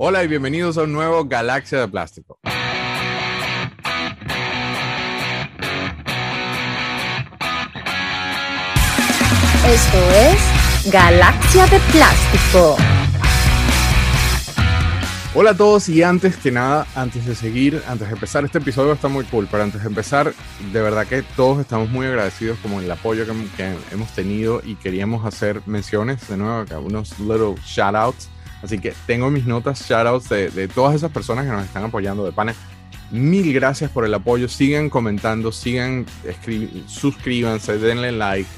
Hola y bienvenidos a un nuevo Galaxia de Plástico. Esto es Galaxia de Plástico. Hola a todos y antes que nada, antes de seguir, antes de empezar, este episodio está muy cool, pero antes de empezar, de verdad que todos estamos muy agradecidos como el apoyo que, hemos tenido y queríamos hacer menciones de nuevo, acá, unos little shout outs. Así que tengo mis notas shout outs de, de todas esas personas que nos están apoyando de pana. Mil gracias por el apoyo, sigan comentando, sigan suscríbanse, denle like,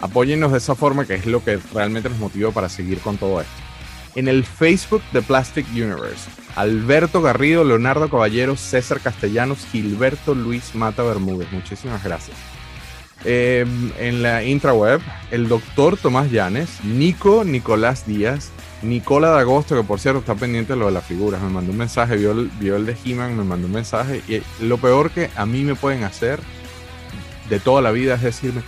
apóyennos de esa forma que es lo que realmente nos motiva para seguir con todo esto en el Facebook de Plastic Universe. Alberto Garrido, Leonardo Caballero, César Castellanos, Gilberto Luis Mata Bermúdez. Muchísimas gracias. Em, en la intraweb, el doctor Tomás Llanes, Nico Nicolás Díaz, Nicola de Agosto, que por cierto está pendiente de lo de las figuras, me mandó un mensaje, vio el, vio el de He-Man, me mandó un mensaje. Y lo peor que a mí me pueden hacer de toda la vida es decirme,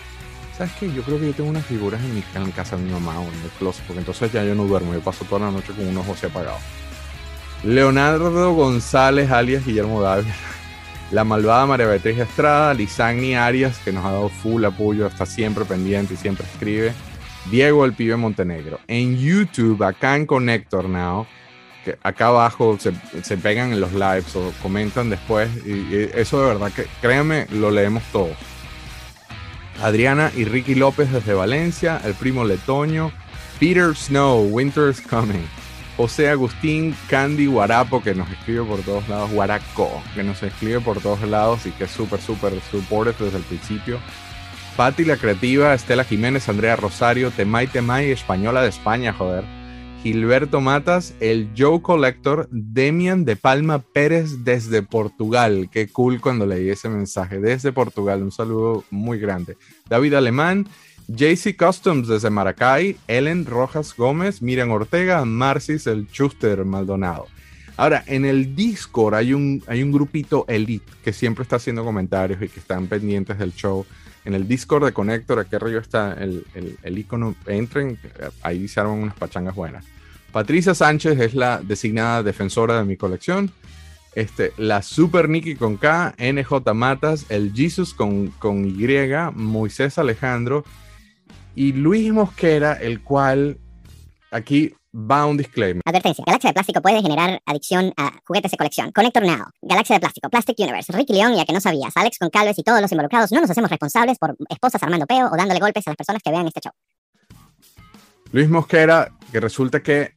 ¿sabes qué? Yo creo que yo tengo unas figuras en, mi, en casa de mi mamá o en el closet, porque entonces ya yo no duermo, yo paso toda la noche con un ojo así apagado. Leonardo González, alias Guillermo David. La malvada María Beatriz Estrada, Lisagni Arias, que nos ha dado full apoyo, está siempre pendiente y siempre escribe. Diego el Pibe Montenegro. En YouTube, acá en Connector Now, que acá abajo se, se, pegan en los lives o comentan después. Y, eso de verdad que, créanme, lo leemos todos. Adriana y Ricky López desde Valencia, el primo Letoño, Peter Snow, Winter's Coming, José Agustín Candy Guarapo, que nos escribe por todos lados, Guaraco, que nos escribe por todos lados y que es súper, súper supportive desde el principio. Patti la Creativa, Estela Jiménez, Andrea Rosario, Temay Temay, Española de España, joder. Gilberto Matas, el Joe Collector, Demian de Palma Pérez desde Portugal. Qué cool cuando leí ese mensaje. Desde Portugal, un saludo muy grande. David Alemán, JC Customs desde Maracay, Ellen Rojas Gómez, Miriam Ortega, Marcis el Chuster Maldonado. Ahora, en el Discord hay un, hay un grupito elite que siempre está haciendo comentarios y que están pendientes del show. En el Discord de Connector, aquí arriba está el, el, icono. Entren, ahí se arman unas pachangas buenas. Patricia Sánchez es la designada defensora de mi colección. Este, la Super Nikki con K, NJ Matas, el Jesus con, con Y, Moisés Alejandro y Luis Mosquera, el cual aquí va un disclaimer. Advertencia, Galaxia de Plástico puede generar adicción a juguetes de colección. Connector Now, Galaxia de Plástico, Plastic Universe, Ricky León, ya que no sabías, Alex con Calves y todos los involucrados no nos hacemos responsables por esposas armando peo o dándole golpes a las personas que vean este show. Luis Mosquera, que resulta que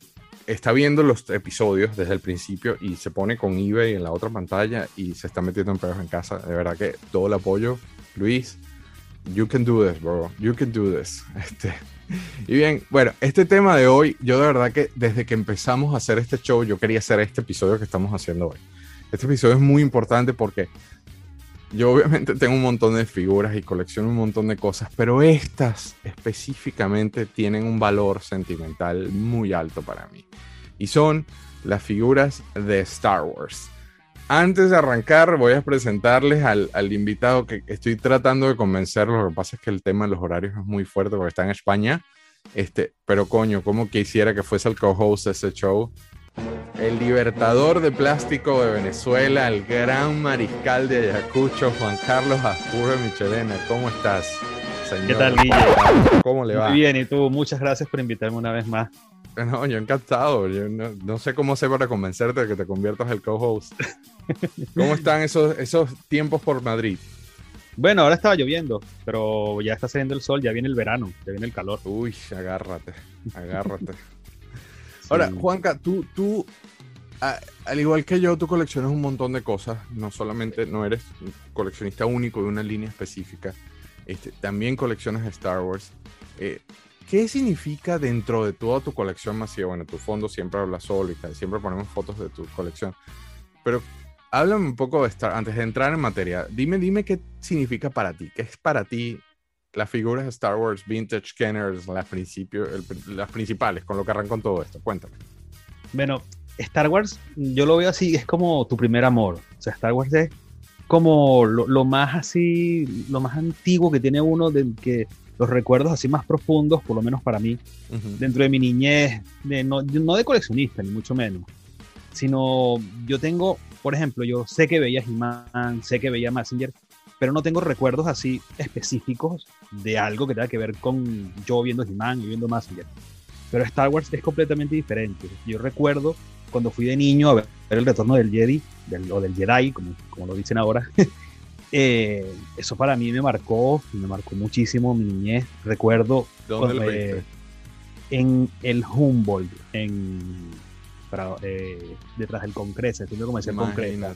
está viendo los episodios desde el principio y se pone con eBay en la otra pantalla y se está metiendo en pedos en casa. De verdad que todo el apoyo. Luis, you can do this, bro. You can do this. Este, y bien, bueno, este tema de hoy, yo de verdad que desde que empezamos a hacer este show, yo quería hacer este episodio que estamos haciendo hoy. Este episodio es muy importante porque yo obviamente tengo un montón de figuras y colecciono un montón de cosas, pero estas específicamente tienen un valor sentimental muy alto para mí. Y son las figuras de Star Wars. Antes de arrancar, voy a presentarles al, al, invitado que estoy tratando de convencerlo. Lo que pasa es que el tema de los horarios es muy fuerte porque está en España. Este, pero coño, como quisiera que fuese el co-host de ese show el libertador de plástico de Venezuela, el gran mariscal de Ayacucho, Juan Carlos Ascurre Michelena. ¿Cómo estás, señor? ¿Qué tal, Guille? ¿Cómo le va? Muy bien, y tú, muchas gracias por invitarme una vez más. No, yo encantado. Yo no, sé cómo sé para convencerte de que te conviertas el co-host. ¿Cómo están esos, esos tiempos por Madrid? Bueno, ahora estaba lloviendo, pero ya está saliendo el sol, ya viene el verano, ya viene el calor. Uy, agárrate, agárrate. Ahora, Juanca, tú, tú al igual que yo, tú coleccionas un montón de cosas. No solamente no eres un coleccionista único de una línea específica, este, también coleccionas Star Wars. Eh, ¿Qué significa dentro de toda tu colección masiva? Bueno, tu fondo siempre habla solo y siempre ponemos fotos de tu colección. Pero háblame un poco de Star, antes de entrar en materia. Dime, dime qué significa para ti. ¿Qué es para ti las figuras de Star Wars Vintage Kenners, las, principio, las principales, con lo que arrancó todo esto? Cuéntame. Bueno, Star Wars, yo lo veo así, es como tu primer amor. O sea, Star Wars es como lo, más así, lo más antiguo que tiene uno, de que los recuerdos así más profundos, por lo menos para mí, dentro de mi niñez, de, no, no de coleccionista, ni mucho menos, sino yo tengo, por ejemplo, yo sé que veía He-Man, sé que veía Messenger, pero no tengo recuerdos así específicos de algo que tenga que ver con yo viendo He-Man y viendo Messenger. Pero Star Wars es completamente diferente. Yo recuerdo cuando fui de niño a ver el retorno del Jedi, del, o del Jedi, como, como lo dicen ahora, eh, eso para mí me marcó, me marcó muchísimo mi niñez. Recuerdo ¿Dónde lo eh, en el Humboldt, en, para, eh, detrás del Concresa, el centro comercial Concresa.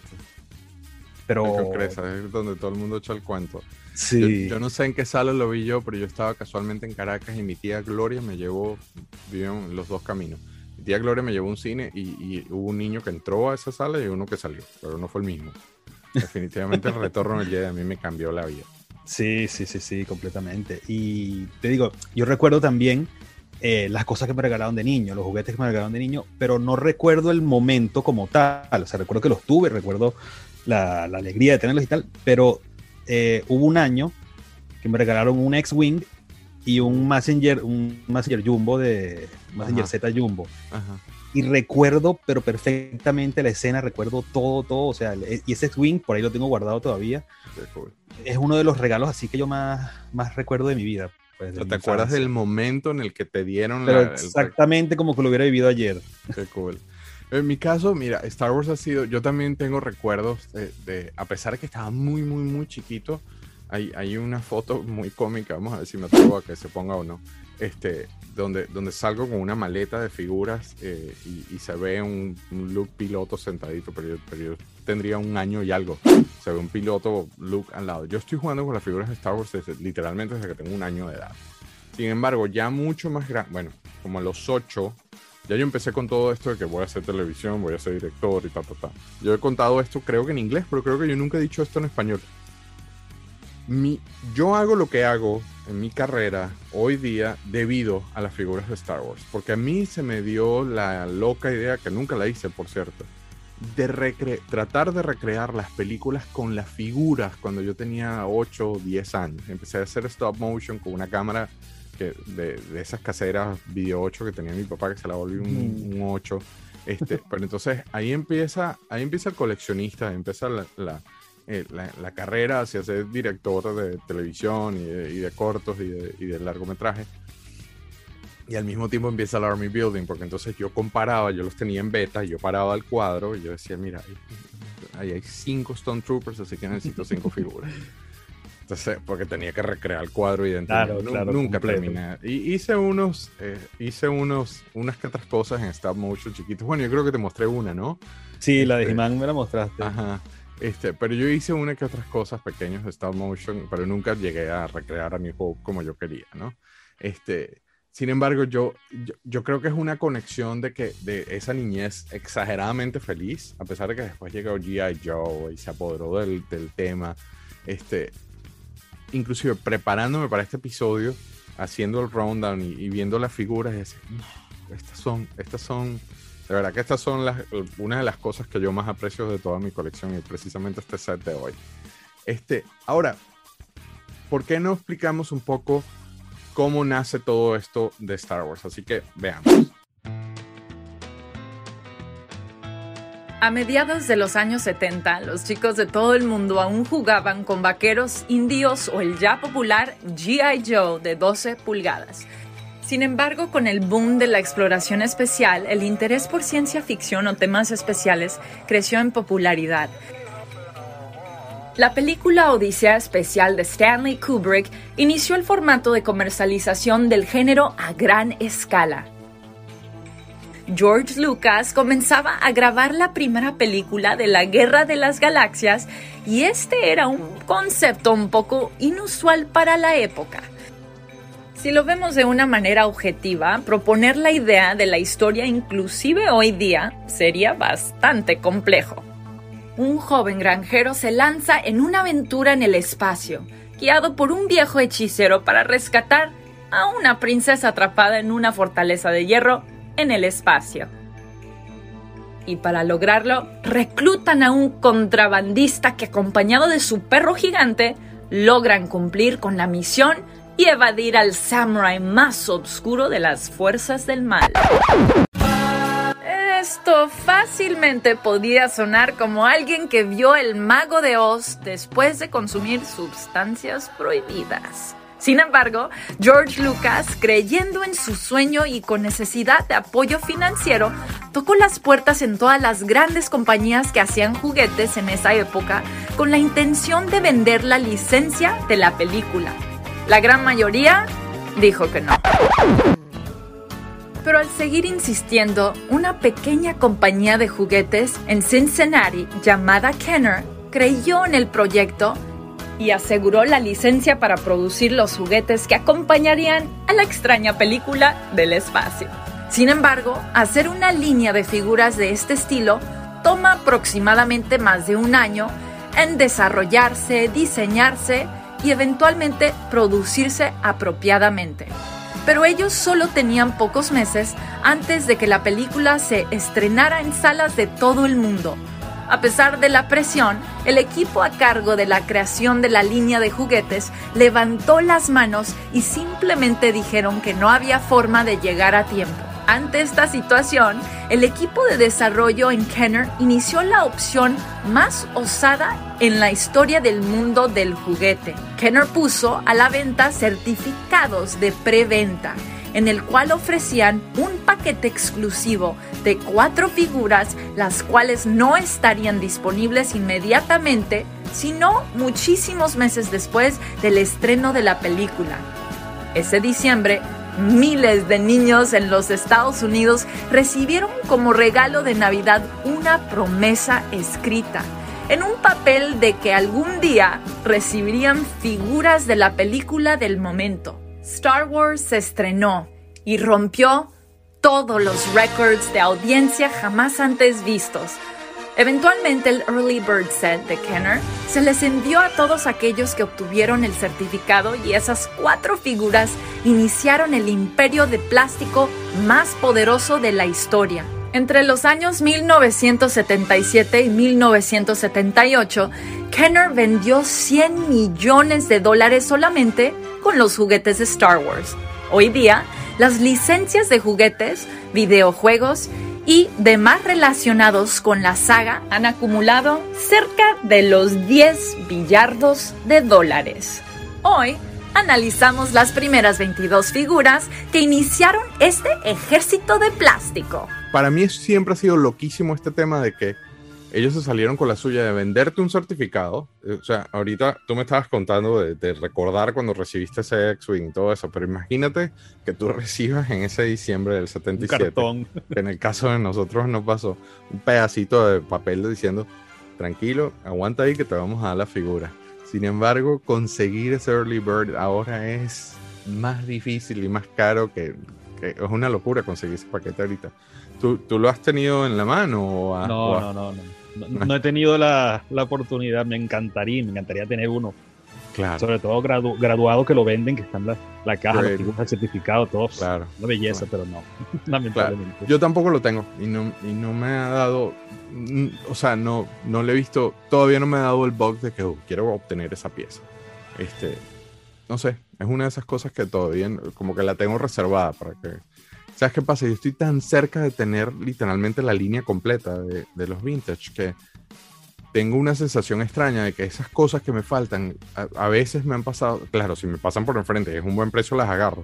Pero El Concresa, es donde todo el mundo echa el cuento. sí, Yo, yo no sé en qué sala lo vi yo, pero yo estaba casualmente en Caracas y mi tía Gloria me llevó, vivieron los dos caminos. Mi tía Gloria me llevó a un cine y, y hubo un niño que entró a esa sala y uno que salió, pero no fue el mismo. Definitivamente el retorno del Jedi a mí me cambió la vida. Sí, sí, sí, sí, completamente. Y te digo, yo recuerdo también eh, las cosas que me regalaron de niño, los juguetes que me regalaron de niño, pero no recuerdo el momento como tal. O sea, recuerdo que los tuve, recuerdo la, la alegría de tenerlos y tal, pero eh, hubo un año que me regalaron un X-Wing y un Messenger, un Messenger Jumbo de Messenger Ajá. Z Jumbo. Ajá. Y recuerdo, pero perfectamente la escena, recuerdo todo, todo. O sea, el- y ese X-Wing, por ahí lo tengo guardado todavía cool. es uno de los regalos así que yo más, más recuerdo de mi vida. pues, de O mi ¿Te acuerdas infancia. del momento en el que te dieron Pero la, el exactamente como que lo hubiera vivido ayer. Qué cool. En mi caso, mira, Star Wars ha sido, yo también tengo recuerdos de, de- a pesar de que estaba muy, muy, muy chiquito, hay, hay una foto muy cómica, vamos a ver si me atrevo a que se ponga o no, este, donde, donde salgo con una maleta de figuras eh, y, y se ve un, un Luke piloto sentadito, pero yo, tendría un año y algo. Se ve un piloto Luke al lado. Yo estoy jugando con las figuras de Star Wars desde- literalmente desde que tengo un año de edad. Sin embargo, ya mucho más grande, bueno, como a los 8, ya yo empecé con todo esto de que voy a hacer televisión, voy a ser director y ta, ta, ta. Yo he contado esto, creo que en inglés, pero creo que yo nunca he dicho esto en español. Mi, yo hago lo que hago en mi carrera hoy día debido a las figuras de Star Wars. Porque a mí se me dio la loca idea, que nunca la hice, por cierto, de recre- tratar de recrear las películas con las figuras cuando yo tenía 8 o 10 años. Empecé a hacer stop motion con una cámara que, de, de esas caseras video 8 que tenía mi papá, que se la volvió un, un 8. Este, pero entonces ahí empieza, ahí empieza el coleccionista, empieza la, la, eh, la- la carrera hacia ser director de televisión y de, y de cortos y de, y de largometraje. Y al mismo tiempo empieza el Army Building, porque entonces yo comparaba, yo los tenía en beta, y yo paraba el cuadro y yo decía, mira, ahí, hay cinco Stone Troopers, así que necesito cinco figuras. Entonces, porque tenía que recrear el cuadro y Claro, claro, nunca completo. terminé. Y hice unos, eh, hice unos, unas que otras cosas en stop motion chiquitos. Bueno, yo creo que te mostré una, ¿no? Sí, la de Este- He-Man me la mostraste. Ajá. Este, pero yo hice una que otras cosas pequeñas de stop motion, pero nunca llegué a recrear a mi juego como yo quería, ¿no? Este, sin embargo, yo, yo, creo que es una conexión de que de esa niñez exageradamente feliz, a pesar de que después llegó G.I. Joe y se apoderó del, del tema. Este, inclusive preparándome para este episodio, haciendo el rundown y, y viendo las figuras, y decía, "No, estas son, estas son de verdad que estas son una de las cosas que yo más aprecio de toda mi colección y precisamente este set de hoy. Este, ahora, ¿por qué no explicamos un poco cómo nace todo esto de Star Wars? Así que veamos. A mediados de los años 70, los chicos de todo el mundo aún jugaban con vaqueros indios o el ya popular GI Joe de 12 pulgadas. Sin embargo, con el boom de la exploración especial, el interés por ciencia ficción o temas especiales creció en popularidad. La película Odisea Especial de Stanley Kubrick inició el formato de comercialización del género a gran escala. George Lucas comenzaba a grabar la primera película de la Guerra de las Galaxias y este era un concepto un poco inusual para la época. Si lo vemos de una manera objetiva, proponer la idea de la historia inclusive hoy día sería bastante complejo. Un joven granjero se lanza en una aventura en el espacio, guiado por un viejo hechicero para rescatar a una princesa atrapada en una fortaleza de hierro en el espacio. Y para lograrlo, reclutan a un contrabandista que acompañado de su perro gigante, logran cumplir con la misión y evadir al samurai más oscuro de las fuerzas del mal. Esto fácilmente podía sonar como alguien que vio el mago de Oz después de consumir sustancias prohibidas. Sin embargo, George Lucas, creyendo en su sueño y con necesidad de apoyo financiero, tocó las puertas en todas las grandes compañías que hacían juguetes en esa época con la intención de vender la licencia de la película. La gran mayoría dijo que no. Pero al seguir insistiendo, una pequeña compañía de juguetes en Cincinnati llamada Kenner creyó en el proyecto y aseguró la licencia para producir los juguetes que acompañarían a la extraña película del espacio. Sin embargo, hacer una línea de figuras de este estilo toma aproximadamente más de un año en desarrollarse, diseñarse y eventualmente producirse apropiadamente. Pero ellos solo tenían pocos meses antes de que la película se estrenara en salas de todo el mundo, a pesar de la presión, el equipo a cargo de la creación de la línea de juguetes levantó las manos y simplemente dijeron que no había forma de llegar a tiempo. Ante esta situación, el equipo de desarrollo en Kenner inició la opción más osada en la historia del mundo del juguete. Kenner puso a la venta certificados de preventa en el cual ofrecían un paquete exclusivo de cuatro figuras, las cuales no estarían disponibles inmediatamente, sino muchísimos meses después del estreno de la película. Ese diciembre, miles de niños en los Estados Unidos recibieron como regalo de Navidad una promesa escrita en un papel de que algún día recibirían figuras de la película del momento. Star Wars se estrenó y rompió todos los récords de audiencia jamás antes vistos. Eventualmente el Early Bird Set de Kenner se les envió a todos aquellos que obtuvieron el certificado y esas cuatro figuras iniciaron el imperio de plástico más poderoso de la historia. Entre los años 1977 y 1978, Kenner vendió 100 millones de dólares solamente con los juguetes de Star Wars. Hoy día, las licencias de juguetes, videojuegos y demás relacionados con la saga han acumulado cerca de los 10 billardos de dólares. Hoy analizamos las primeras 22 figuras que iniciaron este ejército de plástico para mí siempre ha sido loquísimo este tema de que ellos se salieron con la suya de venderte un certificado. Eh, o sea, ahorita tú me estabas contando de, recordar cuando recibiste ese X-Wing y todo eso, pero imagínate que tú recibas en ese diciembre del 77, que en el caso de nosotros nos pasó, un pedacito de papel diciendo, tranquilo, aguanta ahí que te vamos a dar la figura. Sin embargo, conseguir ese Early Bird ahora es más difícil y más caro que, que es una locura conseguir ese paquete ahorita. ¿Tú, lo has tenido en la mano? O no, no, no, no, no. he tenido la, oportunidad, me encantaría, me encantaría tener uno. Claro. Sobre todo graduados que lo venden, que están la, la caja, los el certificado, todos. Claro. Una belleza, pero no, lamentablemente. Yo tampoco lo tengo y no, y no me ha dado, o sea, no, no le he visto, todavía no me ha dado el bug de que oh, quiero obtener esa pieza. Este, no sé, es una de esas cosas que todavía como que la tengo reservada para que ¿Sabes qué pasa? Yo estoy tan cerca de tener literalmente la línea completa de, los vintage que tengo una sensación extraña de que esas cosas que me faltan, a, veces me han pasado, claro, si me pasan por enfrente, es un buen precio, las agarro.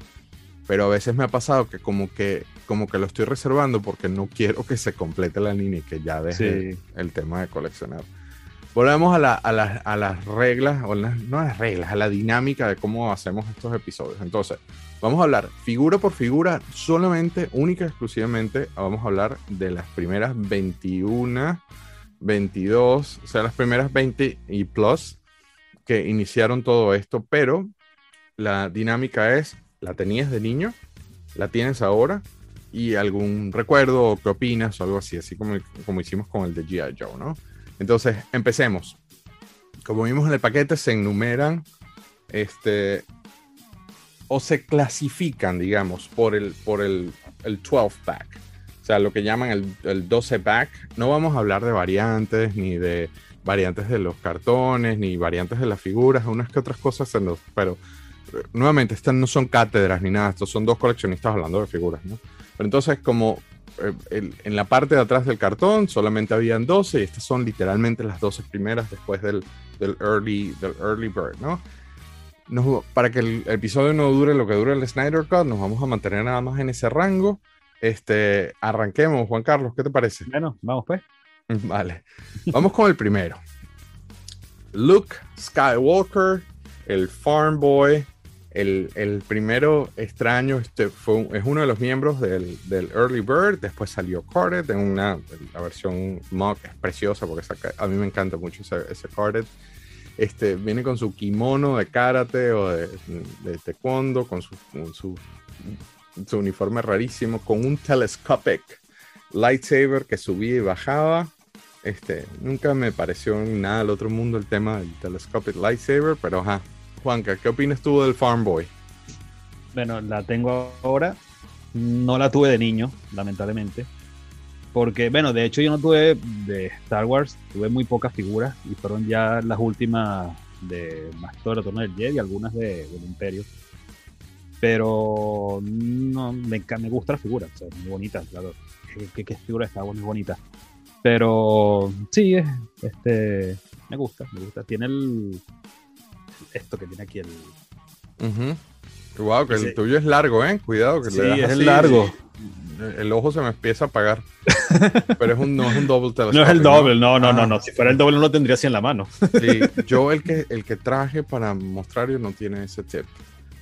Pero a veces me ha pasado que como que, como que lo estoy reservando porque no quiero que se complete la línea y que ya deje el tema de coleccionar. Volvemos a, a, las reglas, o no a las reglas, a la dinámica de cómo hacemos estos episodios. Entonces, Vamos a hablar figura por figura, solamente, única, exclusivamente, vamos a hablar de las primeras 21, 22, o sea, las primeras 20 y plus que iniciaron todo esto, pero la dinámica es, la tenías de niño, la tienes ahora y algún recuerdo o qué opinas o algo así, así como, como hicimos con el de G.I. Joe, ¿no? Entonces, empecemos. Como vimos en el paquete, se enumeran este, o se clasifican, digamos, por el, por el, el 12 pack. O sea, lo que llaman el, el 12 pack. No vamos a hablar de variantes, ni de variantes de los cartones, ni variantes de las figuras, unas que otras cosas, en los, pero eh, nuevamente, estas no son cátedras ni nada, estos son dos coleccionistas hablando de figuras, ¿no? Pero entonces, como eh, en la parte de atrás del cartón solamente habían 12 y estas son literalmente las 12 primeras después del, del early, del early bird, ¿no? Nos- para que el episodio no dure lo que dure el Snyder Cut, nos vamos a mantener nada más en ese rango. Este, arranquemos, Juan Carlos, ¿qué te parece? Bueno, vamos pues. Vale. Vamos con el primero. Luke Skywalker, el Farm Boy, el, el primero extraño, este fue, es uno de los miembros del, del Early Bird. Después salió Carded en una la versión mock, es preciosa porque a mí me encanta mucho ese, ese Carded. Este, viene con su kimono de karate o de, taekwondo, con su, con su, uniforme rarísimo, con un telescopic lightsaber que subía y bajaba. Este, nunca me pareció nada del otro mundo el tema del telescopic lightsaber, pero ajá. Juanca, ¿qué opinas tú del Farm Boy? Bueno, la tengo ahora. No la tuve de niño, lamentablemente. Porque, bueno, de hecho yo no tuve de Star Wars, tuve muy pocas figuras y fueron ya las últimas de más todo el retorno del Jedi y algunas de, del Imperio. Pero no, me, me gusta la figura, o sea, muy bonita, claro. ¿Qué, qué, qué figura de Star Wars muy bonita? Pero sí, es- este, me gusta, me gusta. Tiene el. Esto que tiene aquí el. Wow, que el tuyo es largo, ¿eh? Cuidado, que Sí, le das es así largo. El ojo se me empieza a apagar. Pero es un, no es un double telescopic. No es el doble, no, no, Ah. no, no. Si fuera el doble no lo tendría así en la mano. Sí, yo el que, el que traje para mostrar no tiene ese tip.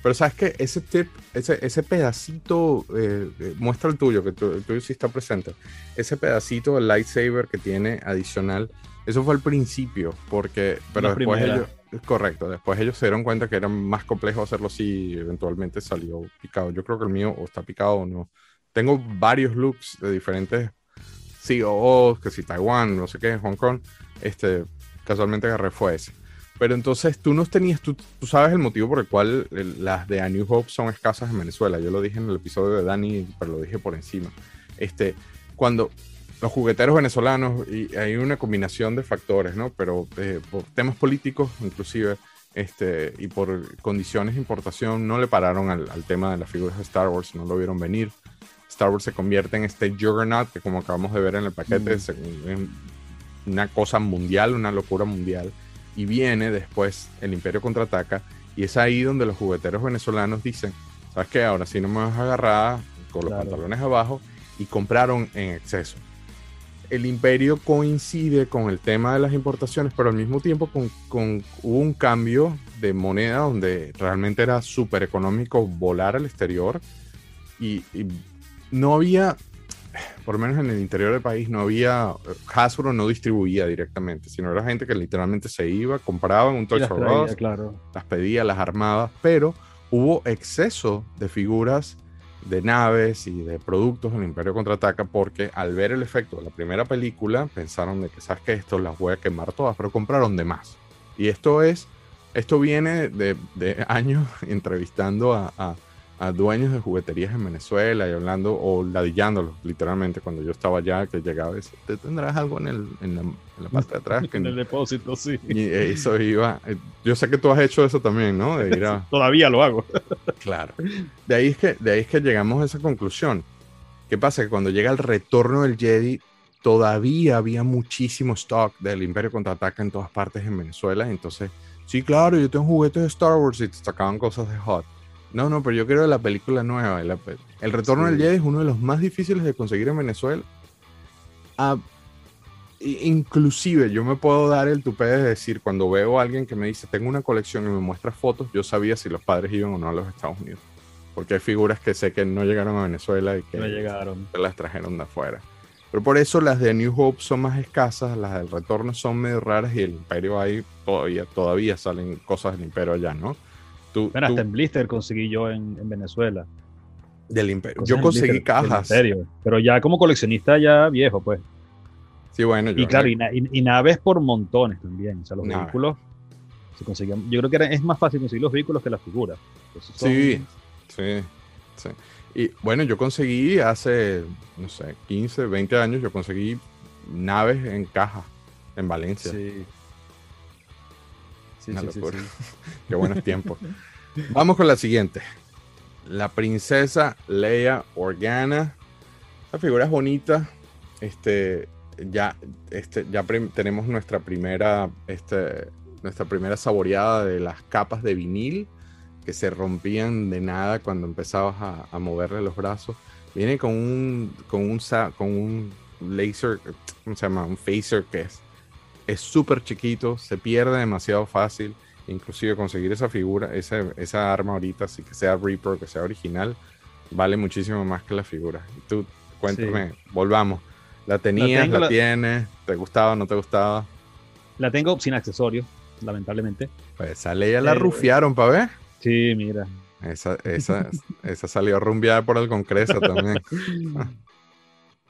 Pero sabes que ese tip, ese, ese pedacito, eh, eh, muestra el tuyo, que tu- el tuyo sí está presente. Ese pedacito del lightsaber que tiene adicional, eso fue al principio, porque, pero La después primera. ellos, correcto, después ellos se dieron cuenta que era más complejo hacerlo y eventualmente salió picado. Yo creo que el mío o está picado o no. Tengo varios looks de diferentes COOs, que si Taiwán, no sé qué, Hong Kong, este, casualmente agarré fue ese. Pero entonces tú no tenías, tú, sabes el motivo por el cual las de A New Hope son escasas en Venezuela. Yo lo dije en el episodio de Dani, pero lo dije por encima. Este, cuando los jugueteros venezolanos, y hay una combinación de factores, ¿no? Pero eh, por temas políticos, inclusive, este, y por condiciones de importación, no le pararon al, al tema de las figuras de Star Wars, no lo vieron venir. Star Wars se convierte en este juggernaut que como acabamos de ver en el paquete, Mm. en una cosa mundial, una locura mundial. Y viene después el Imperio contraataca y es ahí donde los jugueteros venezolanos dicen, ¿sabes qué? Ahora sí no me vas a agarrar con los Claro. pantalones abajo y compraron en exceso. El imperio coincide con el tema de las importaciones, pero al mismo tiempo con, con- hubo un cambio de moneda donde realmente era súper económico volar al exterior y, y no había, por lo menos en el interior del país, no había, Hasbro no distribuía directamente, sino era gente que literalmente se iba, compraba un Toys R Us, claro. las pedía, las armaba, pero hubo exceso de figuras de naves y de productos en el Imperio Contraataca porque al ver el efecto de la primera película pensaron de que sabes que esto las voy a quemar todas, pero compraron de más. Y esto es, esto viene de, de años entrevistando a, a- a dueños de jugueterías en Venezuela y hablando o ladillándolos literalmente cuando yo estaba allá que llegaba y decía, ¿te tendrás algo en, el, en, la, en la parte de atrás? Que En el depósito, sí. y eso iba. eh, Yo sé que tú has hecho eso también, ¿no? De ir a. Todavía lo hago. Claro. De ahí es que, de ahí es que llegamos a esa conclusión. ¿Qué pasa? Que cuando llega el retorno del Jedi, todavía había muchísimo stock del Imperio contraataca en todas partes en Venezuela. Entonces, sí, claro, yo tengo juguetes de Star Wars y te sacaban cosas de Hot. No, no, pero yo quiero la película nueva. la pe- el retorno Sí. del Jedi es uno de los más difíciles de conseguir en Venezuela. Ah, inclusive yo me puedo dar el tupé de decir cuando veo a alguien que me dice tengo una colección y me muestra fotos, yo sabía si los padres iban o no a los Estados Unidos. Porque hay figuras que sé que no llegaron a Venezuela y que No llegaron. las trajeron de afuera. Pero por eso las de New Hope son más escasas, las del retorno son medio raras y el Imperio ahí todavía, todavía salen cosas del Imperio allá, ¿no? Tú, hasta en Blister conseguí yo en, en Venezuela. del Imperio. Yo conseguí Blister cajas. Imperio, pero ya como coleccionista ya viejo, pues. Sí, bueno, yo Y claro, y, na- y- y naves por montones también. O sea, los Naves. vehículos se conseguían. Yo creo que era- es más fácil conseguir los vehículos que las figuras. Son- Sí, sí, sí. Y bueno, yo conseguí hace, no sé, 15, 20 años, yo conseguí naves en caja en Valencia. Sí. Sí, Una sí, sí, locura. sí. Qué buenos tiempos. Vamos con la siguiente. La princesa Leia Organa. La figura es bonita. Este, ya, este, ya tenemos nuestra primera, este, nuestra primera saboreada de las capas de vinil que se rompían de nada cuando empezabas a, a moverle los brazos. Viene con un, con un, con un laser, ¿cómo se llama? Un phaser que es es súper chiquito, se pierde demasiado fácil. Inclusive conseguir esa figura, esa, esa arma ahorita, así que sea Reaper, que sea original, vale muchísimo más que la figura. Y tú, cuéntame, volvamos. ¿La tenías, la, la- tienes? ¿Te gustaba, no te gustaba? La tengo sin accesorios, lamentablemente. Pues esa ley ya la Eh, rufiaron, pa' ver. Sí, mira. Esa, esa, esa salió rumbeada por el Concreso también.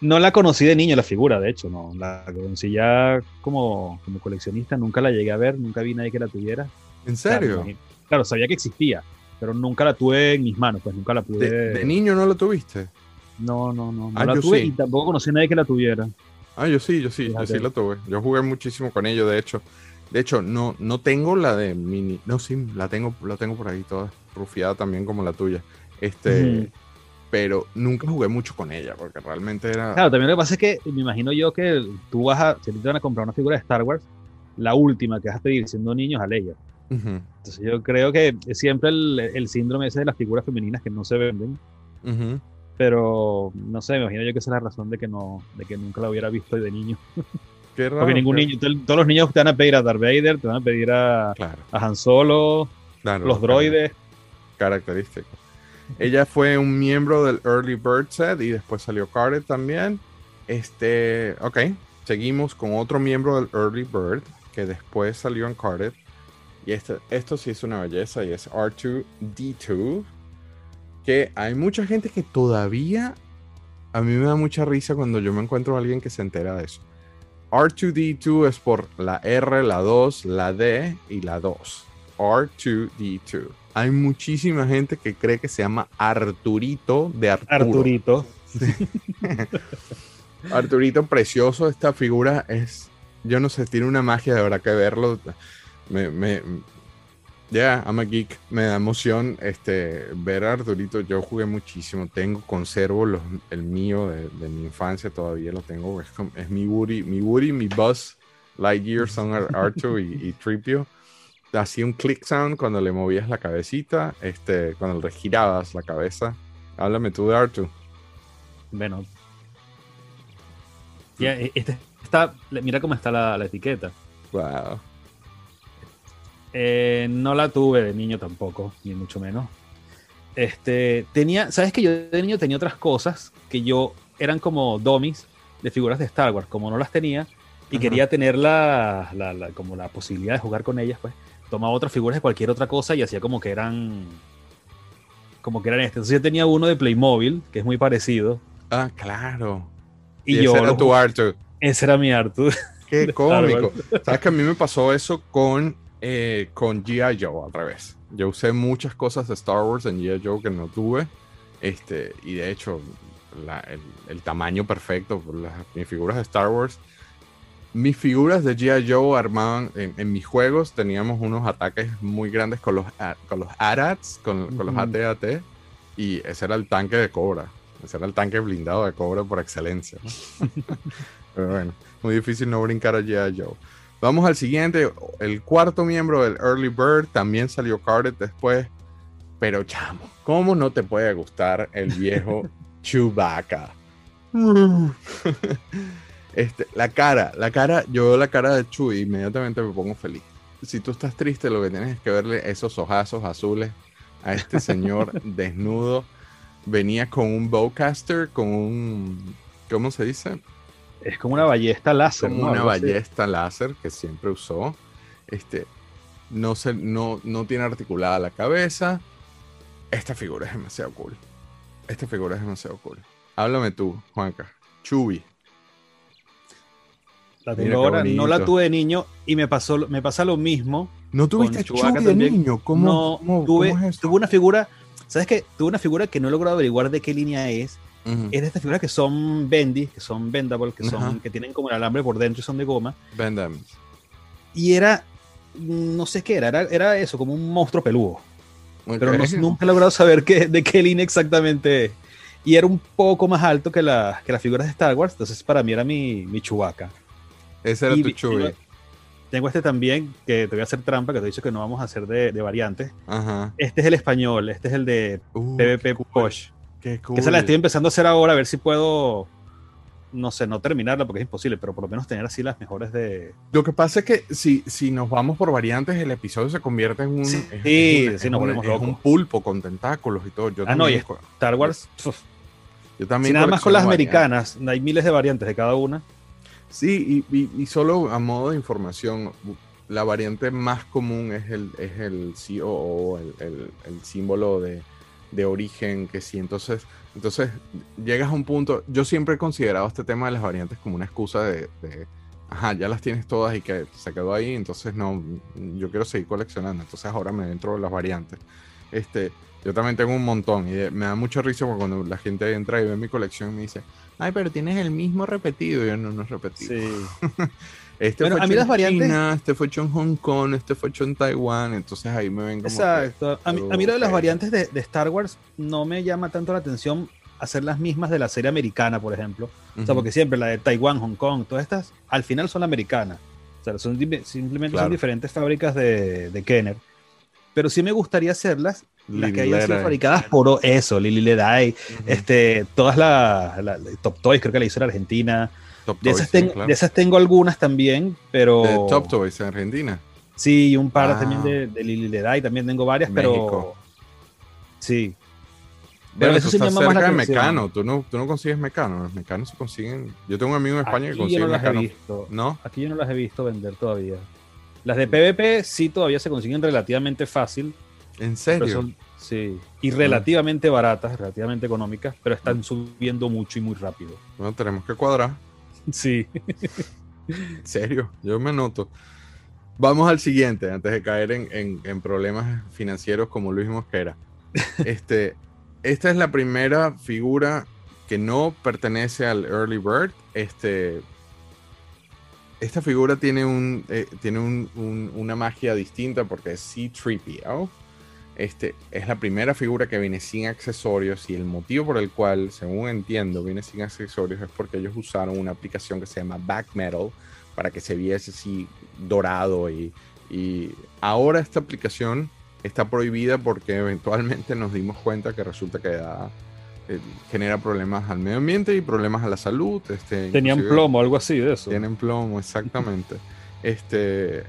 No la conocí de niño, la figura, de hecho, no. La conocí ya como, como coleccionista, nunca la llegué a ver, nunca vi nadie que la tuviera. ¿En serio? Claro, sabía que existía, pero nunca la tuve en mis manos, pues nunca la pude. ¿De, de niño no lo tuviste? No, no, no. no Ah, la yo tuve sí. y tampoco conocí a nadie que la tuviera. Ah, yo sí, yo sí, yo sí la tuve. Yo jugué muchísimo con ello, de hecho. De hecho, no, no tengo la de mini. No, sí, la tengo, la tengo por ahí toda rufiada también como la tuya. Este. Pero nunca jugué mucho con ella, porque realmente era. Claro, también lo que pasa es que me imagino yo que tú vas a, si a ti te van a comprar una figura de Star Wars, la última que vas a pedir siendo niño es a Leia. Entonces yo creo que es siempre el, el síndrome ese de las figuras femeninas que no se venden, pero no sé, me imagino yo que esa es la razón de que no, de que nunca la hubiera visto de niño. Qué raro. Porque ningún qué- niño, to- todos los niños te van a pedir a Darth Vader, te van a pedir a, Claro, a Han Solo, claro. los droides. Característico. Ella fue un miembro del Early Bird set y después salió Carter también. Este, ok, seguimos con otro miembro del Early Bird que después salió en Carter. Y este, esto sí es una belleza y es R2D2. Que hay mucha gente que todavía a mí me da mucha risa cuando yo me encuentro a alguien que se entera de eso. R2D2 es por la R, la 2, la D y la 2. R2D2. Hay muchísima gente que cree que se llama Arturito de Arturo. Arturito. Arturito precioso, esta figura es, yo no sé, tiene una magia de verdad que verlo. Me, me, ya, I'm a geek, me da emoción este, ver a Arturito. Yo jugué muchísimo, tengo, conservo los, el mío de, de mi infancia, todavía lo tengo. Es, es mi Woody, mi Woody, mi Buzz Lightyear son Ar- Artu y, y Tripio. Hacía un click sound cuando le movías la cabecita, este, cuando le girabas la cabeza. Háblame tú de Artu. Bueno. Ya, e- este está, mira cómo está la, la etiqueta. Wow. Eh, no la tuve de niño tampoco, ni mucho menos. Este, tenía, sabes que yo de niño tenía otras cosas que yo eran como dummies de figuras de Star Wars, como no las tenía y Ajá. quería tener la, la- la- como la posibilidad de jugar con ellas, pues tomaba otras figuras de cualquier otra cosa y hacía como que eran como que eran este. Entonces yo tenía uno de Playmobil que es muy parecido Ah, claro. y, Y, yo ese era tu Artu. ese era mi Arthur. Qué cómico. Sabes que a mí me pasó eso con, eh, con G.I. Joe al revés. Yo usé muchas cosas de Star Wars en G.I. Joe que no tuve. Este, y de hecho, la- el, el tamaño perfecto, las, mis figuras de Star Wars. Mis figuras de G.I. Joe armaban, en, en mis juegos teníamos unos ataques muy grandes con los, con los AT-ATs, con, con los. AT-AT. Y ese era el tanque de Cobra. Ese era el tanque blindado de Cobra por excelencia. ¿no? Pero bueno, muy difícil no brincar a G.I. Joe. Vamos al siguiente, el cuarto miembro del Early Bird, también salió Cardet después. Pero chamo, ¿cómo no te puede gustar el viejo Chewbacca? este, la cara, la cara, yo veo la cara de Chewie y inmediatamente me pongo feliz. Si tú estás triste, lo que tienes es que verle esos ojazos azules a este señor desnudo. Venía con un bowcaster, con un, ¿cómo se dice? Es como una ballesta láser. como ¿no? una ballesta láser que siempre usó. Este, no, se, no, no tiene articulada la cabeza. Esta figura es demasiado cool. Esta figura es demasiado cool. Háblame tú, Juanca. Chubi. La tengo ahora, no la tuve de niño y me pasó, me pasa lo mismo. ¿No tuviste Chubi de también. niño? ¿Cómo, no, cómo- tuve, cómo es tuve una figura, ¿sabes qué? Tuve una figura que no he logrado averiguar de qué línea es. Ujú. Es de estas figuras que son bendy, que son bendable, que, son, Ajá. que tienen como el alambre por dentro y son de goma. Van Damme. Y era, no sé qué era, era, era eso, como un monstruo peludo. Pero no- nunca he logrado saber qué, de qué línea exactamente es. Y era un poco más alto que, la, que las figuras de Star Wars, entonces para mí era mi, mi Chewbacca. Ese era Y tu Chewie. tengo, este también, que te voy a hacer trampa, que te he dicho que no vamos a hacer de, de variantes. Ajá. Este es el español, este es el de Uh, PvP cool, Posh. Qué cool. Que esa la estoy empezando a hacer ahora, a ver si puedo, no sé, no terminarla porque es imposible, pero por lo menos tener así las mejores de... Lo que pasa es que si, si nos vamos por variantes, el episodio se convierte en un, Sí, es- sí, es sí, nos volvemos locos. un pulpo con tentáculos y todo. Yo Ah, no, y Star Wars, yo si también nada más con las variantes. americanas, hay miles de variantes de cada una. Sí, y, solo a modo de información, la variante más común es el, es el COO, el, el- el símbolo de, de origen, que sí, entonces, entonces llegas a un punto, yo siempre he considerado este tema de las variantes como una excusa de, ajá, ya las tienes todas y que se quedó ahí, entonces no, yo quiero seguir coleccionando, entonces ahora me entro en las variantes. Este, yo también tengo un montón y me da mucho risa cuando la gente entra y ve mi colección y me dice, ay, pero tienes el mismo repetido. Yo no, no es repetido. Sí. Este Bueno, fue a mí hecho las en variantes- China, este fue hecho en Hong Kong, este fue hecho en Taiwán. Entonces ahí me ven como. que- Exacto. A mí, a mí lo de las variantes de, de Star Wars no me llama tanto la atención hacer las mismas de la serie americana, por ejemplo. O sea, porque siempre la de Taiwán, Hong Kong, todas estas, al final son americanas. O sea, son, simplemente Claro. son diferentes fábricas de, de Kenner. Pero sí me gustaría hacerlas, las que hayan sido fabricadas por eso, Lily Ledai, Ujú. este, todas las la- la- Top Toys, creo que la hizo en Argentina. Top De Toys, esas, sí, tengo, claro. de esas tengo algunas también, pero... De Top Toys en Argentina. Sí, y un par Ah. también de, de Lily Ledai, también tengo varias, pero... Sí. Pero Pero eso sí más cerca de. Mecano. ¿Tú no, tú no consigues Mecano. Los Mecanos se consiguen. Yo tengo un amigo en España que yo consigue no las he Mecano. visto. ¿No? Aquí yo no las he visto vender todavía. Las de PvP sí todavía se consiguen relativamente fácil. ¿En serio? son, sí. Y relativamente baratas, relativamente económicas, pero están subiendo mucho y muy rápido. Bueno, tenemos que cuadrar. Sí. En serio, yo me noto. Vamos al siguiente, antes de caer en, en- en problemas financieros como Luis Mosquera. Este, esta es la primera figura que no pertenece al Early Bird. Este, esta figura tiene, un, eh, tiene un- un- una magia distinta porque es C-3PO. Este, es la primera figura que viene sin accesorios y el motivo por el cual, según entiendo, viene sin accesorios es porque ellos usaron una aplicación que se llama Back Metal para que se viese así dorado y, y ahora esta aplicación está prohibida porque eventualmente nos dimos cuenta que resulta que da, eh, genera problemas al medio ambiente y problemas a la salud. Este, Tenían plomo, algo así de eso. tienen plomo, exactamente. este.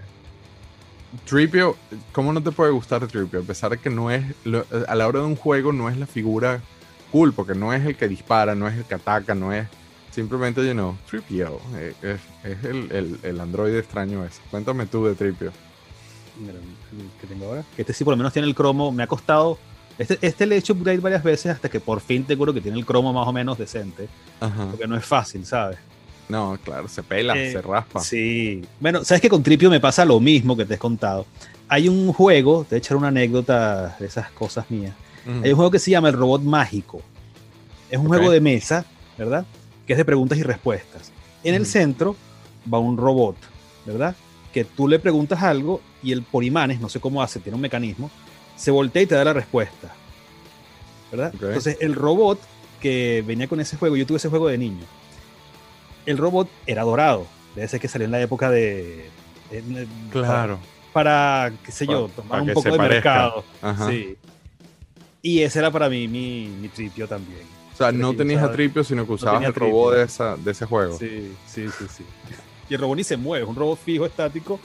Tripio, ¿cómo no te puede gustar Tripio? A pesar de que no es. lo- a la hora de un juego no es la figura cool, porque no es el que dispara, no es el que ataca, no es. Simplemente, you know, Tripio. eh, Es, es el, el, el androide extraño ese. Cuéntame tú de Tripio. Que tengo ahora. Este sí por lo menos tiene el cromo. Me ha costado. Este, este le he hecho upgrade varias veces hasta que por fin te juro que tiene el cromo más o menos decente. Ajá. Porque no es fácil, ¿sabes? No, claro, se pela, Eh, se raspa. Sí. Bueno, sabes que con Tripio me pasa lo mismo que te he contado. Hay un juego, te voy a echar una anécdota de esas cosas mías. Hay un juego que se llama El Robot Mágico. Es un juego de mesa, ¿verdad? Que es de preguntas y respuestas. En el centro va un robot, ¿verdad? Que tú le preguntas algo y él por imanes, no sé cómo hace, tiene un mecanismo, se voltea y te da la respuesta. ¿Verdad? Ok. Entonces el robot que venía con ese juego, yo tuve ese juego de niño. El robot era dorado. Debe ser que salió en la época de... en- Claro. Para, qué sé yo, tomar para un poco de parezca. mercado. Ajá. Sí. Y ese era para mí mi, mi tripio también. O sea, no tenías a Tripio, sino que usabas el robot de, esa, de ese juego. Sí, sí, sí, sí. Y el robot ni se mueve, es un robot fijo, estático.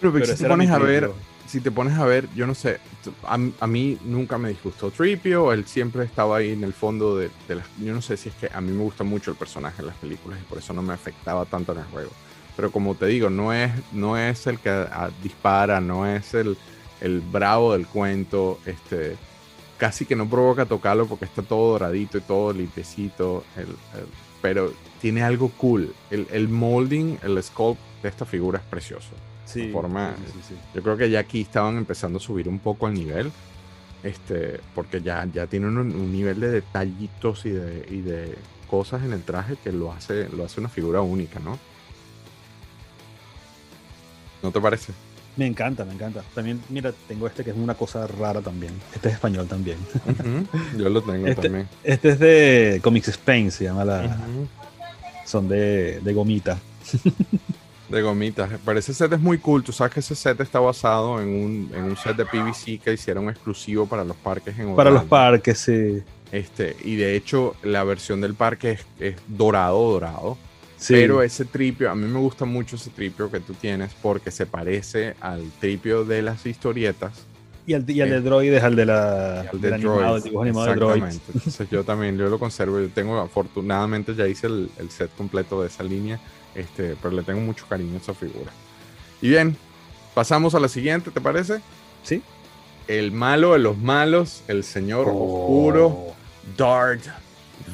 Pero, Pero si te pones a ver, tripio. Si te pones a ver, yo no sé, a, mí nunca me disgustó Tripio, él siempre estaba ahí en el fondo de, de las... Yo no sé si es que a mí me gusta mucho el personaje en las películas y por eso no me afectaba tanto en el juego. Pero como te digo, no es, no es el que dispara, no es el, el bravo del cuento, este, casi que no provoca tocarlo porque está todo doradito y todo limpiecito, el- el- pero tiene algo cool. El, el molding, el sculpt de esta figura es precioso. Sí, forma-. Yo creo que ya aquí estaban empezando a subir un poco el nivel. Este, porque ya, ya tiene un, un nivel de detallitos y de, y de cosas en el traje que lo hace, lo hace una figura única, ¿no? ¿No te parece? Me encanta, me encanta. También, mira, tengo este que es una cosa rara también. Este es español también. Yo lo tengo Este- también. Este es de Comics Spain, se llama la. Son de, de gomita. De gomitas. Pero ese set es muy cool. Tú sabes que ese set está basado en un, en un set de PVC que hicieron exclusivo para los parques en Para los Orlando. parques, sí. Este, y de hecho, la versión del parque es, es dorado, dorado. sí. Pero ese tripio, a mí me gusta mucho ese tripio que tú tienes porque se parece al tripio de las historietas. y al, y al de droides, al de la. al del de animado, droids. el dibujo animado de droids. Exactamente. Entonces yo también yo lo conservo. Yo tengo, afortunadamente, ya hice el, el set completo de esa línea. Este, pero le tengo mucho cariño a esa figura. Y bien, pasamos a la siguiente, ¿te parece? Sí. El malo de los malos, el señor oscuro, Darth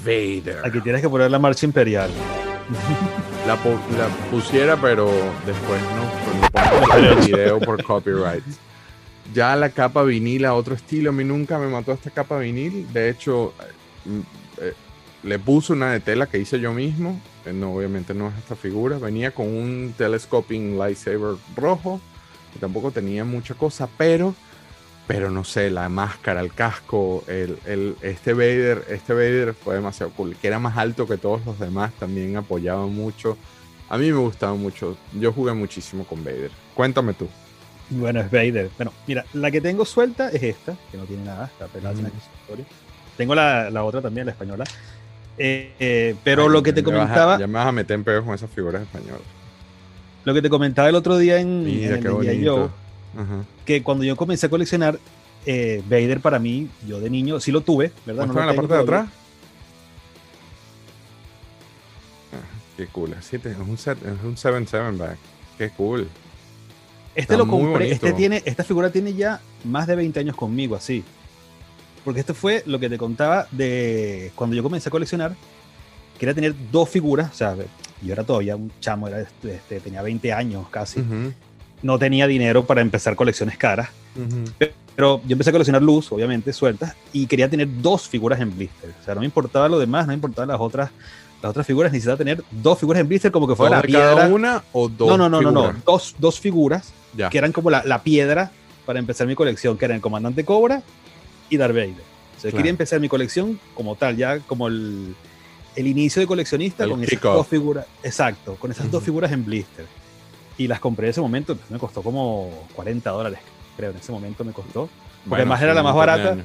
Vader. Aquí tienes que poner la marcha imperial. La, pu- la pusiera, pero después no, pues no pongo el video por copyright. Ya la capa vinil a otro estilo, a mí nunca me mató esta capa vinil. De hecho, le puse una de tela que hice yo mismo. No, obviamente no es esta figura. Venía con un telescoping lightsaber rojo, que tampoco tenía mucha cosa, pero, pero no sé, la máscara, el casco, el, el- este Vader, este Vader fue demasiado cool. Que era más alto que todos los demás, también apoyaba mucho. A mí me gustaba mucho. Yo jugué muchísimo con Vader. Cuéntame tú. Bueno, es Vader. Bueno, mira, la que tengo suelta es esta, que no tiene nada, está pelada sin Ujú. accesorio. Tengo la, la otra también, la española. Eh, eh, pero Ay, lo que te vas a- comentaba, ya me vas a meter en pedos con esas figuras españolas. lo que te comentaba el otro día en, Mira en el. Ajá. que cuando yo comencé a coleccionar eh, Vader para mí, yo de niño sí lo tuve, ¿verdad? No ¿Muéstrame lo la tengo parte de atrás? Ah, qué cool. Sí, te- es un set, es un 7-7 back. Qué cool. Este Está lo compré, este tiene, esta figura tiene ya más de 20 años conmigo, así. Porque esto fue lo que te contaba de cuando yo comencé a coleccionar, quería tener dos figuras, o sea, yo era todavía un chamo, era, este, tenía 20 años casi, Ujú, no tenía dinero para empezar colecciones caras, ujú. pero yo empecé a coleccionar luz, obviamente, sueltas, y quería tener dos figuras en blister, o sea, no me importaba lo demás, no me importaban las otras, las otras figuras, necesitaba tener dos figuras en blister como que fuera ¿Dos la de cada piedra. una o dos? No, no, no, no, no, dos, dos figuras Ya. que eran como la, la piedra para empezar mi colección, que eran el Comandante Cobra y Darth Vader. O sea, Claro. quería empezar mi colección como tal, ya como el, el inicio de coleccionista El con esas dos figuras, exacto, con esas dos Ujú. figuras en blister. Y las compré en ese momento, pues, me costó como 40 dólares, creo, en ese momento me costó, Bueno, además era la más barata.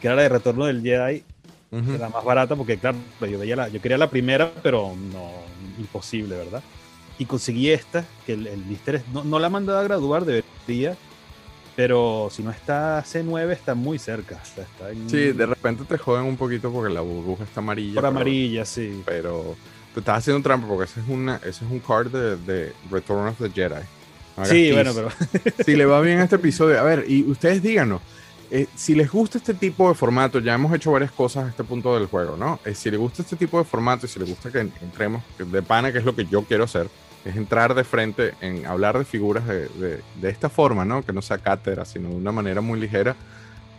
que era la de Retorno del Jedi, Ujú. era la más barata porque claro, yo veía la, yo quería la primera, pero no, imposible, ¿verdad? Y conseguí esta, que el, el blister es- no, no la he mandado a graduar, debería, pero si no está C9 está muy cerca. está en, Sí, de repente te joden un poquito porque la burbuja está amarilla. por pero- amarilla, sí. Pero te estás haciendo trampa porque ese es, una, ese es un card de, de Return of the Jedi. No Sí, bueno, pero si le va bien a este episodio. A ver, y ustedes díganos, eh, si les gusta este tipo de formato, ya hemos hecho varias cosas a este punto del juego, ¿no? Eh, si les gusta este tipo de formato y si les gusta que entremos de pana, que es lo que yo quiero hacer, es entrar de frente en hablar de figuras de, de- de esta forma, ¿no? Que no sea cátedra, sino de una manera muy ligera.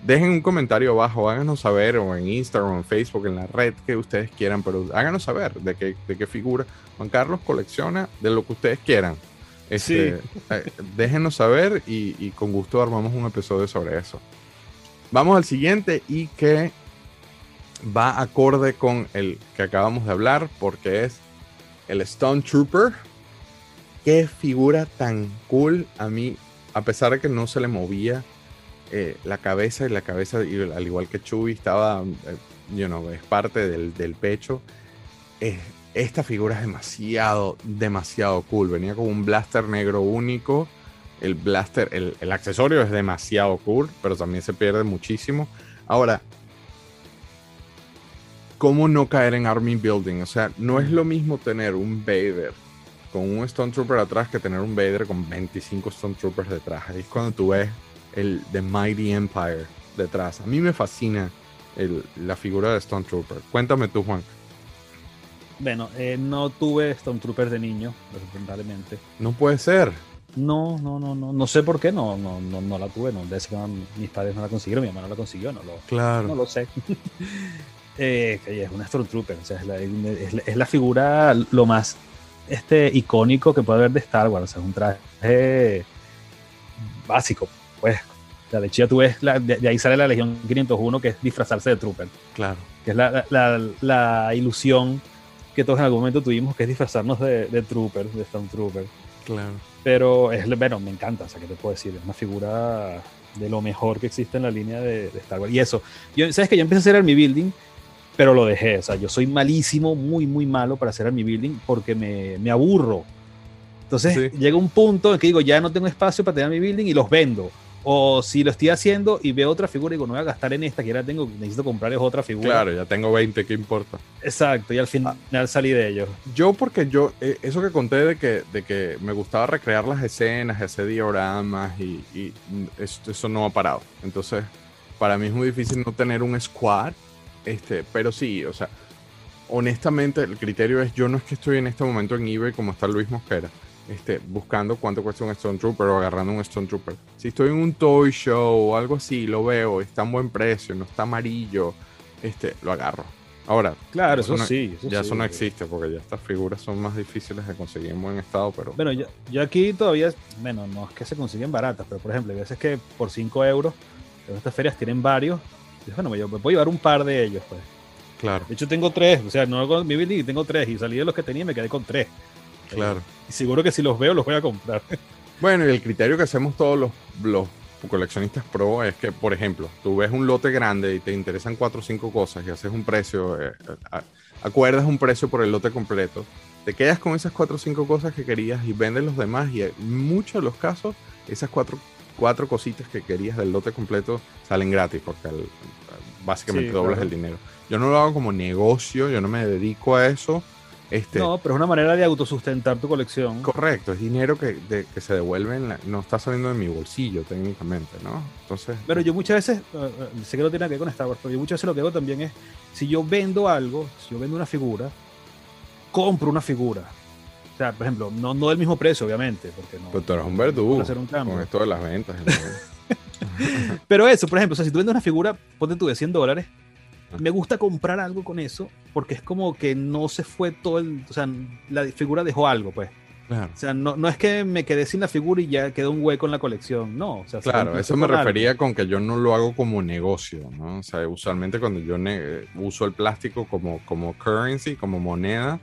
Dejen un comentario abajo, háganos saber, o en Instagram, o en Facebook, en la red que ustedes quieran, pero háganos saber de qué, de qué figura. Juan Carlos colecciona de lo que ustedes quieran. Este, eh, déjenos saber y, y con gusto armamos un episodio sobre eso. Vamos al siguiente y que va acorde con el que acabamos de hablar porque es el Stone Trooper. Qué figura tan cool a mí, a pesar de que no se le movía eh, la cabeza y la cabeza, al igual que Chewie, estaba, eh, you know, es parte del, del pecho. Eh, esta figura es demasiado, demasiado cool. Venía con un blaster negro único. El blaster, el, el accesorio es demasiado cool, pero también se pierde muchísimo. Ahora, ¿cómo no caer en Army Building? O sea, no es lo mismo tener un Vader con un Stone Trooper atrás que tener un Vader con 25 Stone Troopers detrás. Ahí es cuando tú ves el The Mighty Empire detrás. A mí me fascina el- la figura de Stone Trooper. Cuéntame tú, Juan. bueno, eh, no tuve Stormtroopers de niño, lamentablemente. No puede ser. No, no, no, no, no sé por qué no, no, no, no la tuve, no, de que no, mis padres no la consiguieron, mi mamá no la consiguió, no lo, Claro. no lo sé. Eh, es una Stormtrooper, o sea, es la, es la- es la figura lo más este, icónico que puede haber de Star Wars, o sea, es un traje básico, pues. La de Chía tú ves, la- de, de ahí sale la Legión 501, que es disfrazarse de Trooper, Claro. que es la, la, la ilusión que todos en algún momento tuvimos, que es disfrazarnos de, de Trooper, de Stone Trooper. Claro. Pero es, bueno, me encanta, o sea, ¿qué te puedo decir? Es una figura de lo mejor que existe en la línea de, de Star Wars. Y eso, yo, sabes que yo empecé a hacer Army Building, pero lo dejé. O sea, yo soy malísimo, muy, muy malo para hacer Army Building porque me, me aburro. Entonces Sí. llega un punto en que digo, ya no tengo espacio para tener mi building y los vendo. O si lo estoy haciendo y veo otra figura y digo, no voy a gastar en esta, que ahora tengo, necesito comprar es otra figura. Claro, ya tengo 20, ¿qué importa? Exacto, y al final salí de ellos. Yo porque yo, eh, eso que conté de que, de que me gustaba recrear las escenas, ese dioramas y, y eso, eso no ha parado. Entonces, para mí es muy difícil no tener un squad, este, pero sí, o sea, honestamente el criterio es, yo no es que estoy en este momento en eBay como está Luis Mosquera, este, buscando cuánto cuesta un Stone Trooper o agarrando un Stone Trooper. Si estoy en un toy show o algo así, lo veo, está en buen precio, no está amarillo, este, lo agarro. Ahora, Claro, Eso no- sí. eso ya sí. eso no existe porque ya estas figuras son más difíciles de conseguir en buen estado, pero Bueno, yo, yo aquí todavía, bueno, no es que se consiguen baratas, pero por ejemplo, hay veces que por 5 euros, en estas ferias tienen varios. Bueno, yo me puedo llevar un par de ellos, pues. claro, De hecho, tengo tres, o sea, no hago mi building y tengo tres, y salí de los que tenía y me quedé con tres. claro. Y seguro que si los veo, los voy a comprar. Bueno, y el criterio que hacemos todos los, los coleccionistas pro es que, por ejemplo, tú ves un lote grande y te interesan cuatro o cinco cosas y haces un precio, eh, acuerdas un precio por el lote completo, te quedas con esas cuatro o cinco cosas que querías y vendes los demás y en muchos de los casos esas cuatro, cuatro cositas que querías del lote completo salen gratis porque básicamente Sí, doblas claro. el dinero. Yo no lo hago como negocio, yo no me dedico a eso. Este, No, pero es una manera de autosustentar tu colección. Correcto, es dinero que, de- que se devuelve, en la- no está saliendo de mi bolsillo técnicamente, ¿no? Entonces, Pero yo muchas veces, eh, eh, sé que no tiene que ver con Star Wars, pero yo muchas veces lo que hago también es, si yo vendo algo, si yo vendo una figura, compro una figura. O sea, por ejemplo, no, no del mismo precio, obviamente, porque no. pues tú eres un verdugo hacer un cambio. con esto de las ventas. Pero eso, por ejemplo, o sea, si tú vendes una figura, ponte tú de 100 dólares, Ah. me gusta comprar algo con eso, porque es como que no se fue todo el. O sea, la figura dejó algo, pues. claro, O sea, no, no es que me quedé sin la figura y ya quedó un hueco en la colección, no. O sea, se claro, eso me con algo. refería con que yo no lo hago como negocio, ¿no? O sea, usualmente cuando yo ne- uso el plástico como, como currency, como moneda,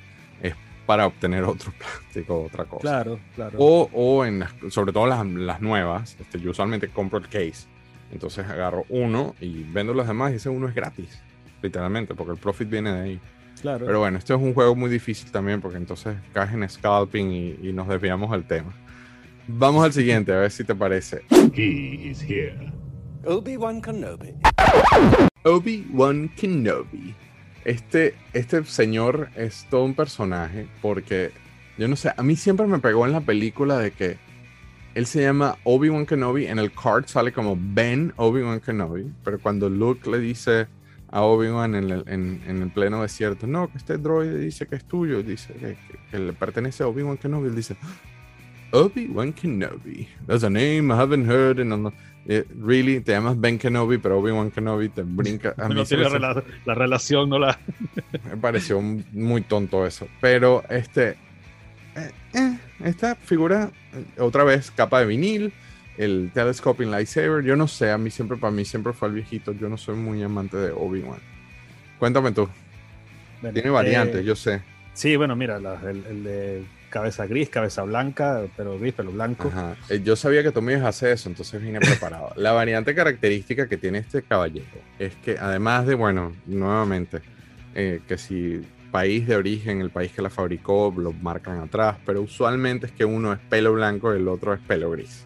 para obtener otro plástico, otra cosa. Claro, claro. O, o en las- sobre todo las, las nuevas, este, yo usualmente compro el case. Entonces agarro uno y vendo los demás y ese uno es gratis, literalmente, porque el profit viene de ahí. claro. Pero bueno, este es un juego muy difícil también porque entonces caes en scalping y, y nos desviamos del tema. Vamos al siguiente, a ver si te parece. He is here. Obi-Wan Kenobi. Obi-Wan Kenobi. Este, este señor es todo un personaje porque, yo no sé, a mí siempre me pegó en la película de que él se llama Obi-Wan Kenobi, en el card sale como Ben Obi-Wan Kenobi, pero cuando Luke le dice a Obi-Wan en el, en- en el pleno desierto, no, que este droide dice que es tuyo, dice que, que- le pertenece a Obi-Wan Kenobi, él dice, Obi-Wan Kenobi, that's a name I haven't heard in a Eh, really, te llamas Ben Kenobi, pero Obi-Wan Kenobi te brinca. A mí no tiene la relación, no la. me pareció muy tonto eso. Pero este. eh, eh, esta figura, eh, otra vez, capa de vinil, el telescoping lightsaber. Yo no sé, a mí siempre, para mí siempre fue el viejito. Yo no soy muy amante de Obi-Wan. Cuéntame tú. Bueno, Tiene variantes, eh, yo sé. Sí, bueno, mira, la- el, el de cabeza gris, cabeza blanca, pero gris, pelo blanco. Ajá. Eh, Yo sabía que tú me ibas a hacer eso, entonces vine preparado. La variante característica que tiene este caballero es que, además de, bueno, nuevamente, eh, que si país de origen, el país que la fabricó, lo marcan atrás, pero usualmente es que uno es pelo blanco y el otro es pelo gris.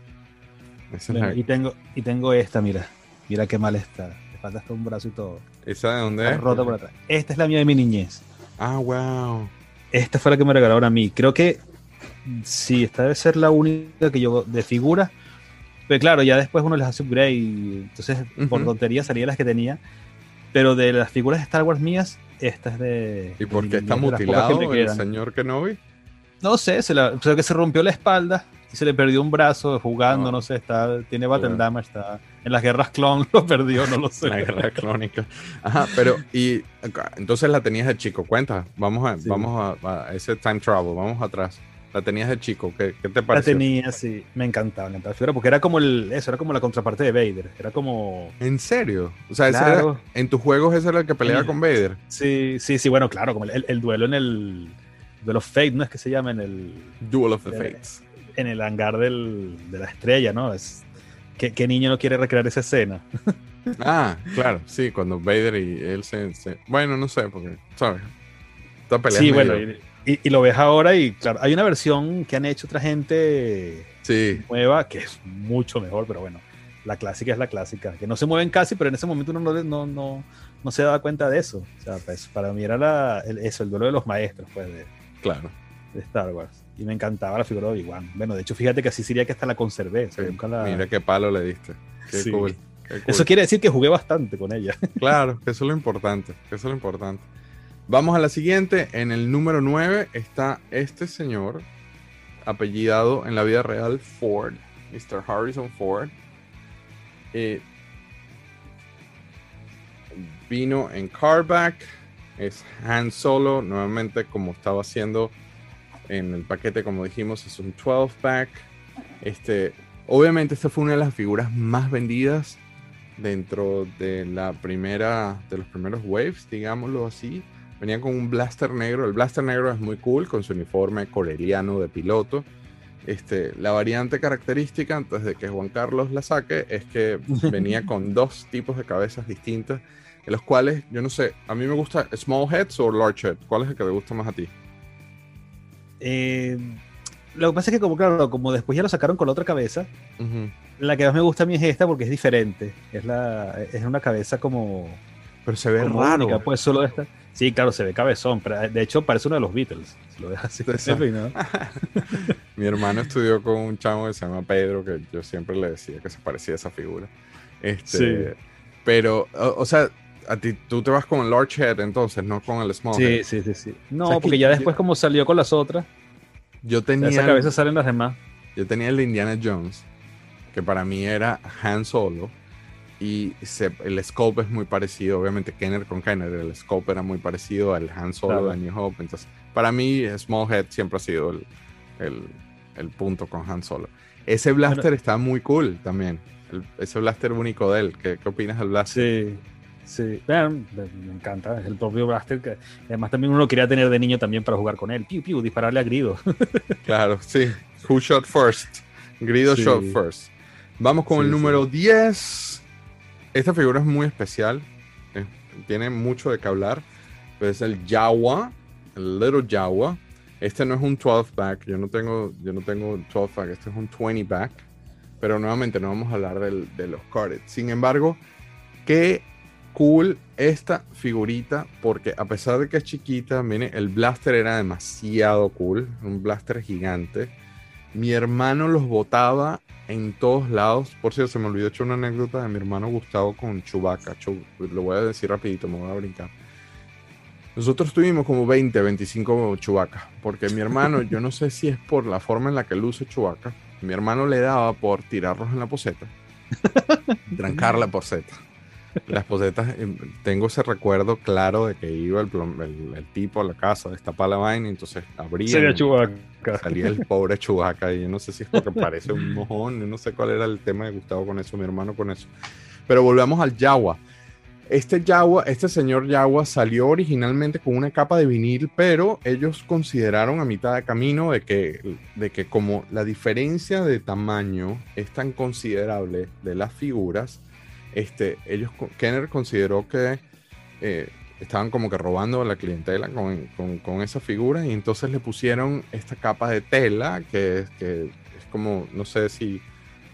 Es la- y, tengo, y tengo esta, mira. Mira qué mal está. Le falta hasta un brazo y todo. ¿Esa de dónde Está es? rota por atrás. Esta es la mía de mi niñez. Ah, wow. Esta fue la que me regalaron a mí. Creo que sí, esta debe ser la única que yo de figura. Pero claro, ya después uno les hace upgrade y entonces por tontería salía las que tenía. Pero de las figuras de Star Wars mías, esta es de. ¿Y por qué está que mutilado me el señor Kenobi? No sé, se la, o sea, que se rompió la espalda y se le perdió un brazo jugando, Ah. no sé, está, tiene battle Bueno. damage, está en las guerras clon, lo perdió, no lo sé. La guerra clónica. Ajá, pero y entonces la tenías de chico. Cuenta, vamos a, Sí. vamos a, a ese time travel, vamos atrás. La tenías de chico, ¿qué, qué te La pareció? tenía, sí, me encantaba, me encantaba la porque era como el, eso, era como la contraparte de Vader, era como, ¿En serio? O sea, ese era- en tus juegos ese era el que peleaba Sí. con Vader. sí, sí, sí, bueno, claro, como el, el- el duelo en el, duelo Fate, ¿no es que se llama? En el, Duel of the Fates. en el hangar del, de la estrella, ¿no? Es, ¿qué, qué niño no quiere recrear esa escena? Ah, claro, sí, cuando Vader y él se... se- bueno, no sé, porque, ¿sabes? Esta pelea Sí, es bueno, medio- y, y- lo ves ahora y claro, hay una versión que han hecho otra gente Sí, nueva que es mucho mejor, pero bueno, la clásica es la clásica, que no se mueven casi, pero en ese momento uno no, no, no, no se daba cuenta de eso. O sea, pues, para mí era la- el, eso, el duelo de los maestros pues, de, claro. de Star Wars. Y me encantaba la figura de Obi-Wan. Bueno, de hecho, fíjate que así sería que hasta la conservé. Sí, la- Mira qué palo le diste. Qué Sí. cool. qué cool. Eso quiere decir que jugué bastante con ella. Claro, que eso es lo importante, que eso es lo importante. Vamos a la siguiente. En el número 9 está este señor, apellidado en la vida real Ford, Mr. Harrison Ford. Eh, vino en Carback, es Han Solo, nuevamente como estaba haciendo en el paquete, como dijimos, es un 12-pack. Este, obviamente esta fue una de las figuras más vendidas dentro de la primera de los primeros waves, digámoslo así. Venía con un blaster negro. El blaster negro es muy cool con su uniforme coreliano de piloto. Este, la variante característica, antes de que Juan Carlos la saque, es que venía con dos tipos de cabezas distintas, en los cuales, yo no sé, a mí me gusta small heads o large head. ¿Cuál es el que te gusta más a ti? Eh, lo que pasa es que, como claro, como después ya lo sacaron con la otra cabeza, Ujú. la que más me gusta a mí es esta porque es diferente. Es, la, es una cabeza como, Pero se ve como raro. única, pues solo esta. Sí, claro, se ve cabezón, pero de hecho parece uno de los Beatles. Si lo ves así. ¿no? Mi hermano estudió con un chamo que se llama Pedro, que yo siempre le decía que se parecía a esa figura. Este, Sí. Pero, o, o sea, a ti tú te vas con el large head entonces, no con el small Sí, head. sí, sí, sí. No, ¿Sabes que porque ya yo- después como salió con las otras, Yo o sea, tenía, esa cabeza salen las demás. yo tenía el de Indiana Jones, que para mí era Han Solo, y se- el scope es muy parecido, obviamente Kenner con Kenner, el scope era muy parecido al Han Solo Claro. de New Hope, entonces para mí small head siempre ha sido el, el- el punto con Han Solo. Ese blaster está muy cool también, el- ese blaster único de él, ¿qué, qué opinas del blaster? Sí, sí. Me encanta. Es el propio Blaster que además también uno quería tener de niño también para jugar con él. Piu, piu, dispararle a Grido. Claro, sí. Who shot first? Grido Sí. shot first. Vamos con Sí, el sí. número 10. Esta figura es muy especial. eh, tiene mucho de qué hablar. Pero es el Jawa. El Little Jawa. Este no es un 12-back. Yo no tengo, yo no tengo un 12-back. Este es un 20-back. Pero nuevamente no vamos a hablar del- de los carded. Sin embargo, qué cool esta figurita. Porque a pesar de que es chiquita, mire, el blaster era demasiado cool. Un blaster gigante. Mi hermano los botaba en todos lados. Por cierto, se me olvidó echar una anécdota de mi hermano Gustavo con Chewbacca. Chu- lo voy a decir rapidito, me voy a brincar. Nosotros tuvimos como 20, 25 Chewbacca. Porque mi hermano, yo no sé si es por la forma en la que luce Chewbacca, mi hermano le daba por tirarlos en la poseta. trancar la poseta. Las posetas, eh, tengo ese recuerdo claro de que iba el, plom- el- el tipo a la casa, destapa la vaina y entonces abría. Sería Chewbacca. Salía el pobre Chewbacca y yo no sé si es porque parece un mojón, yo no sé cuál era el tema de Gustavo con eso, mi hermano con eso. Pero volvamos al Yawa. Este Yawa, este señor Yawa salió originalmente con una capa de vinil, pero ellos consideraron a mitad de camino de que, de que como la diferencia de tamaño es tan considerable de las figuras, este, ellos, Kenner consideró que eh, estaban como que robando a la clientela con, con, esa figura y entonces le pusieron esta capa de tela que, es- que es como, no sé si,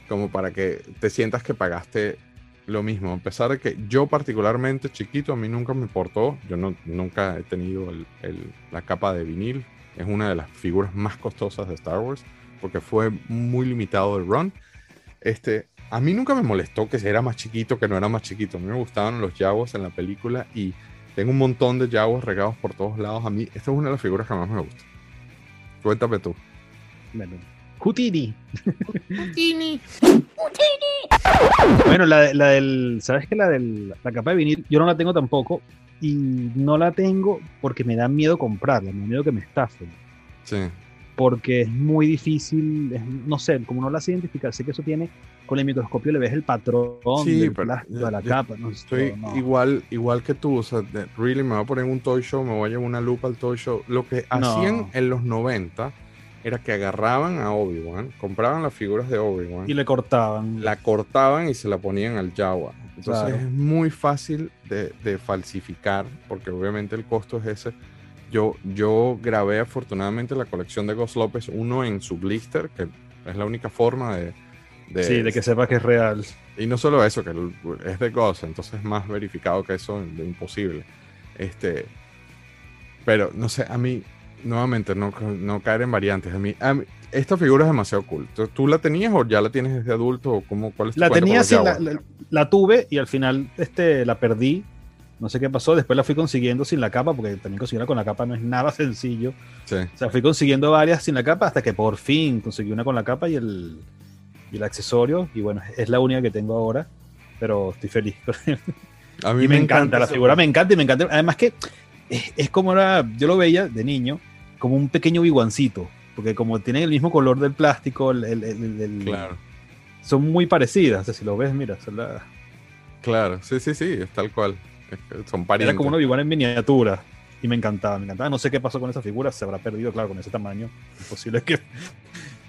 como para que te sientas que pagaste lo mismo, a pesar de que yo particularmente chiquito, a mí nunca me importó, yo no, nunca he tenido la capa de vinil, es una de las figuras más costosas de Star Wars, porque fue muy limitado el run. Este, a mí nunca me molestó que era más chiquito, que no era más chiquito, a mí me gustaban los Jaguars en la película y tengo un montón de Jaguars regados por todos lados, a mí esta es una de las figuras que más me gusta. Cuéntame tú. Bueno, Houdini. Bueno, la, la del. ¿Sabes que la del la capa de vinil? Yo no la tengo tampoco. Y no la tengo porque me da miedo comprarla, me da miedo que me estafen. Sí. porque es muy difícil, es- no sé, como no la sé identificar, sé que eso tiene, con el microscopio le ves el patrón Sí, del pero plástico yo- de la yo capa. No, Estoy no. igual, igual que tú, o sea, de- really me voy a poner un toy show, me voy a llevar una lupa al toy show. Lo que No. hacían en los 90 era que agarraban a Obi-Wan, compraban las figuras de Obi-Wan, Y le cortaban. la cortaban y se la ponían al Jawa. Entonces Claro. es muy fácil de, de falsificar, porque obviamente el costo es ese. Yo, yo grabé afortunadamente la colección de Ghost López, uno en su blister, que es la única forma de... de- sí, de que sepa que es real. y no solo eso, que es de Ghost, entonces es más verificado que eso de imposible. Este, pero no sé, a mí, nuevamente, no, no caer en variantes. A mí, a mí- esta figura es demasiado cool. ¿Tú, la tenías o ya la tienes desde adulto? ¿O cómo, ¿Cuál es tu La tenía así, la, la- la tuve y al final este, la perdí. No sé qué pasó. Después la fui consiguiendo sin la capa, porque también conseguirla con la capa no es nada sencillo. Sí. O sea, fui consiguiendo varias sin la capa hasta que por fin conseguí una con la capa y el, y el accesorio. Y bueno, es la única que tengo ahora. Pero estoy feliz. A mí y me, encanta, la esa- figura, me encanta y me encanta. Además que es, es como era, yo lo veía de niño, como un pequeño biguancito. Porque como tienen el mismo color del plástico, el- el- el- Claro, son muy parecidas. O sea, si lo ves, mira, son la- claro. Sí, sí, sí, es tal cual. Son era parientes. como una Obi-Wan en miniatura. Y me encantaba, me encantaba. No sé qué pasó con esa figura, se habrá perdido, claro, con ese tamaño. Imposible que,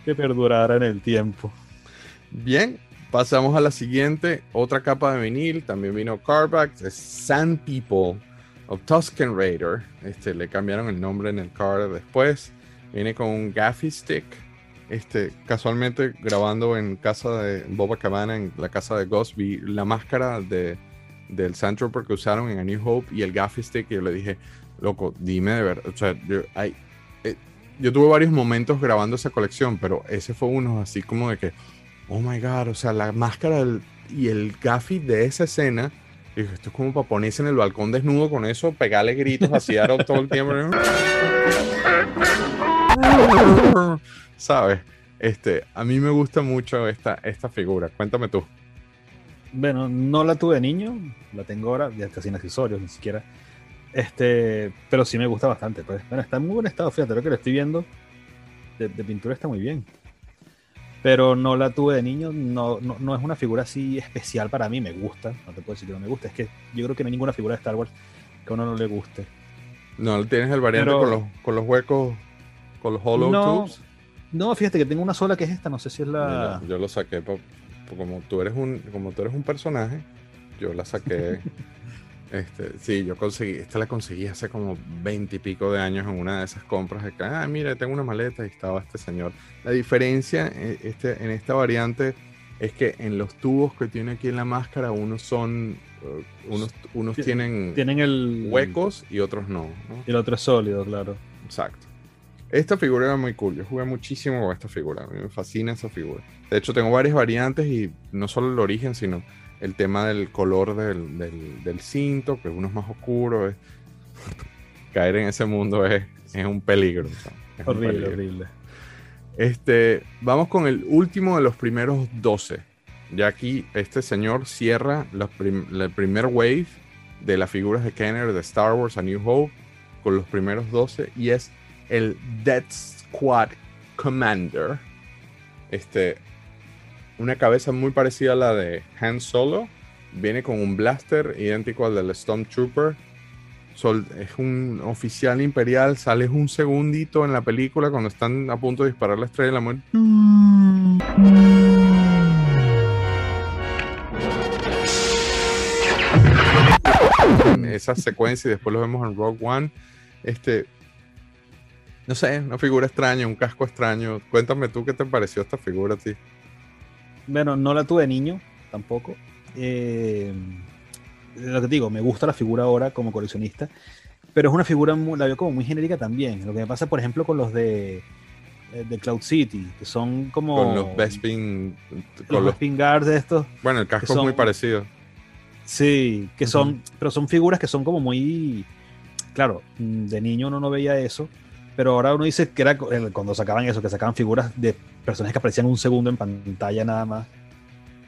que perdurara en el tiempo. Bien, pasamos a la siguiente. Otra capa de vinil. También vino Carback. Sand People of Tusken Raider. Este, le cambiaron el nombre en el card después. Viene con un gaffy stick. Este, casualmente grabando en casa de Boba Cabana, en la casa de Ghost, la máscara de, del Sand Trooper que usaron en A New Hope y el gaffy stick. Y yo le dije, loco, dime de verdad. O sea, yo, hay- eh, yo tuve varios momentos grabando esa colección, pero ese fue uno así como de que, oh my god, o sea, la máscara y el gaffy de esa escena. esto es como para ponerse en el balcón desnudo con eso, pegarle gritos así a todo el tiempo. ¿Sabes? Este, a mí me gusta mucho esta, esta figura. Cuéntame tú. Bueno, no la tuve de niño, la tengo ahora, ya está sin accesorios ni siquiera. Este, pero sí me gusta bastante. Pues. Bueno, está en muy buen estado, fíjate, lo que le estoy viendo de, de pintura está muy bien. Pero no la tuve de niño, no, no, no es una figura así especial para mí, me gusta, no te puedo decir que no me gusta, es que yo creo que no hay ninguna figura de Star Wars que a uno no le guste. No tienes el variante Pero- con, los, con los huecos, con los hollow No, tubes. No, fíjate que tengo una sola que es esta, no sé si es la... Mira, yo lo saqué pa- pa- como tú eres un como tú eres un personaje, yo la saqué. este, sí, yo conseguí, esta la conseguí hace como veinte y pico de años en una de esas compras de que, ah, mira, tengo una maleta y estaba este señor. La diferencia eh, este, en esta variante es que en los tubos que tiene aquí en la máscara, unos son, eh, unos, unos Ti- tienen Tienen el... huecos y otros no. ¿no? Y el otro es sólido, claro. Exacto. Esta figura era muy cool. Yo jugué muchísimo con esta figura. A mí me fascina esa figura. De hecho, tengo varias variantes y no solo el origen, sino el tema del color del, del- del cinto, que uno es más oscuro. es- Caer en ese mundo es, es un peligro. Horrible, peligro. horrible. Este, vamos con el último de los primeros 12. Ya aquí este señor cierra la, prim- la primer wave de las figuras de Kenner de Star Wars A New Hope con los primeros 12 y es el Death Squad Commander. Este, una cabeza muy parecida a la de Han Solo. Viene con un blaster idéntico al del Stormtrooper. Es un oficial imperial. Sale un segundito en la película cuando están a punto de disparar la estrella de la muerte. Esa secuencia y después lo vemos en Rogue One. Este, no sé, una figura extraña, un casco extraño. Cuéntame tú qué te pareció esta figura a ti. Bueno, no la tuve de niño tampoco. Eh, lo que digo, me gusta la figura ahora como coleccionista, pero es una figura, muy- la veo como muy genérica también. Lo que me pasa, por ejemplo, con los de, eh, de Cloud City, que son como. Con los Bespin. Con los, Bespin Guards de estos. bueno, el casco es muy parecido. Sí, que son, pero son figuras que son como muy, claro, de niño uno no veía eso, pero ahora uno dice que era cuando sacaban eso, que sacaban figuras de personajes que aparecían un segundo en pantalla nada más.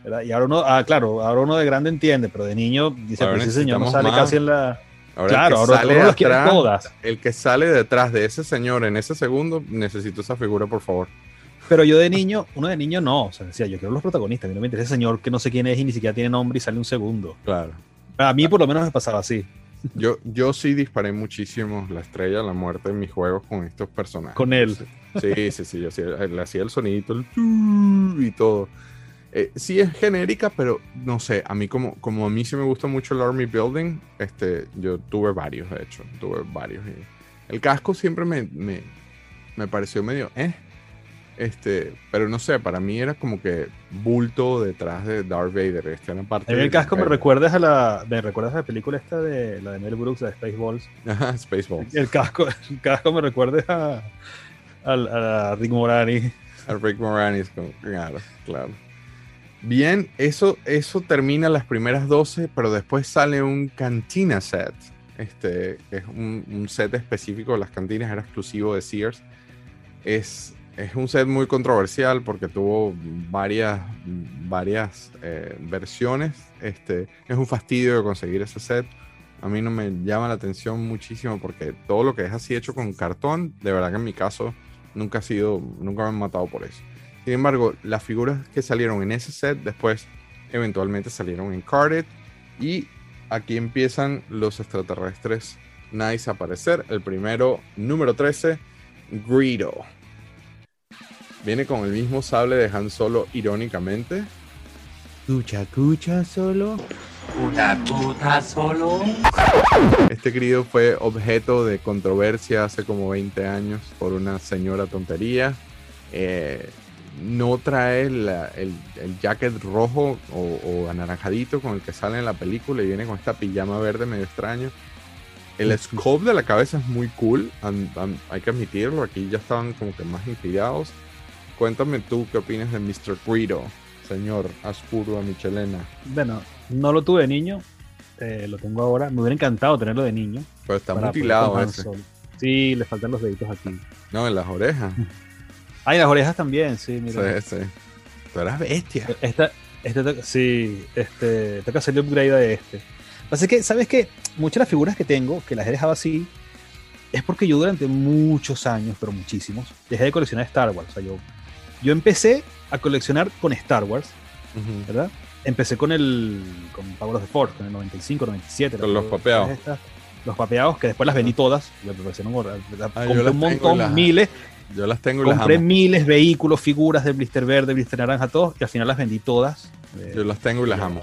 ¿verdad? Y ahora uno, ah, claro, ahora uno de grande entiende, pero de niño dice, Ahora pues ese señor no sale más. casi en la, Ahora Claro, ahora sale uno atrás- todas. El que sale detrás de ese señor en ese segundo, necesito esa figura, por favor. Pero yo de niño, uno de niño no. O sea, decía, yo quiero los protagonistas. A mí no me interesa ese señor que no sé quién es y ni siquiera tiene nombre y sale un segundo. Claro. A mí por lo menos me pasaba así. Yo, yo sí disparé muchísimo la estrella de la muerte en mis juegos con estos personajes. Con él. Sí, sí, sí. Yo hacía, le hacía el sonidito el y todo. Eh, sí es genérica, pero no sé. A mí, como, como a mí sí me gusta mucho el Army Building, este, yo tuve varios, de hecho. Tuve varios. y el casco siempre me, me, me pareció medio, eh. Este, pero no sé, para mí era como que bulto detrás de Darth Vader. Este era parte mí el casco me recuerdas a la, me recuerdas a la película esta de la de Mel Brooks, de Spaceballs. Ajá, Spaceballs. El casco, el casco me recuerda a, a, a Rick Moranis. A Rick Moranis, claro, claro. Bien, eso, eso termina las primeras 12, pero después sale un cantina set. Este es un, un set específico de las cantinas, era exclusivo de Sears. Es, es un set muy controversial porque tuvo varias, varias eh, versiones. Este, es un fastidio de conseguir ese set. A mí no me llama la atención muchísimo porque todo lo que es así hecho con cartón, de verdad que en mi caso nunca ha sido, nunca me han matado por eso. Sin embargo, las figuras que salieron en ese set después eventualmente salieron en Carded y aquí empiezan los extraterrestres nice a aparecer. El primero, número 13, Greedo. Viene con el mismo sable de Han Solo irónicamente. Cucha, cucha solo. Este Greedo fue objeto de controversia hace como 20 años por una señora tontería. Eh, no trae la- el, el jacket rojo o, o anaranjadito con el que sale en la película y viene con esta pijama verde medio extraño. El scope de la cabeza es muy cool, am- am- hay que admitirlo. Aquí ya estaban como que más inspirados. Cuéntame tú qué opinas de Mr. Greedo, señor Ascuro Michelena. Bueno, no lo tuve de niño, eh, lo tengo ahora. Me hubiera encantado tenerlo de niño. Pero está para poder mutilado ese. Sí, le faltan los deditos aquí. No, en las orejas. Ah, y las orejas también, sí, mira. Sí, sí. Tú eras bestia. Esta, este, sí, este, toca hacerle upgrade a este. Pasa que, ¿sabes qué? Muchas de las figuras que tengo, que las he dejado así, es porque yo durante muchos años, pero muchísimos, dejé de coleccionar Star Wars. O sea, yo, yo empecé a coleccionar con Star Wars. ¿verdad? Empecé con el con Power of the Force, con el 95, 97. Con los papeados. estas, los papeados, que después las vendí todas. Me parecieron Ah, compré un montón, las- miles. Yo las tengo y las Compré amo. miles vehículos, figuras de blister verde, blister naranja, todos, y al final las vendí todas. Eh, Yo las tengo y las amo.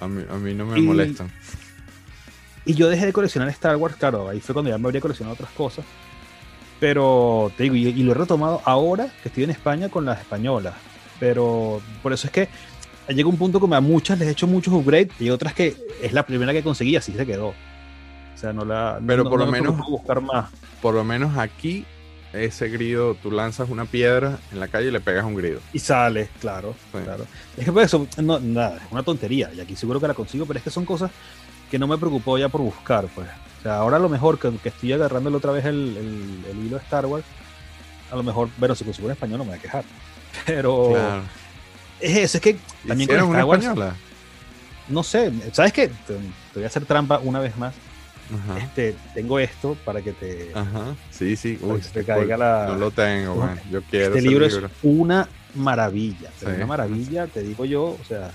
A mí, a mí no me Y- molestan. Y yo dejé de coleccionar Star Wars, claro, ahí fue cuando ya me habría coleccionado otras cosas. Pero te digo, y, y lo he retomado ahora que estoy en España con las españolas. Pero por eso es que llega un punto como a muchas les he hecho muchos upgrades y otras que es la primera que conseguí, así se quedó. O sea, no la. Pero no- por no lo me menos- buscar más. Por lo menos aquí, ese grido, tú lanzas una piedra en la calle y le pegas un grido. Y sale, claro, Sí. claro. Es que por eso, no, nada, es una tontería. Y aquí seguro que la consigo, pero es que son cosas que no me preocupó ya por buscar, pues. O sea, ahora a lo mejor que, que estoy agarrándole otra vez el, el- el hilo de Star Wars, a lo mejor, bueno, si consigo en español no me voy a quejar. Pero Claro. es eso, es que también con ¿Hicieron una Star Wars, española? no sé, ¿sabes qué? Te, te voy a hacer trampa una vez más. Ajá. Este, tengo esto para que te... Ajá. Sí, sí. Uy, que te caiga la... No lo tengo, man. Yo quiero Este libro, libro. es una maravilla, Sí. una maravilla, te digo yo, o sea,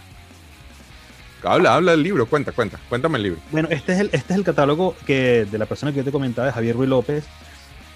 Habla, habla del libro. Cuenta, cuenta. Cuéntame el libro. Bueno, este es el, este es el catálogo que de la persona que yo te comentaba, de Javier Ruiz López.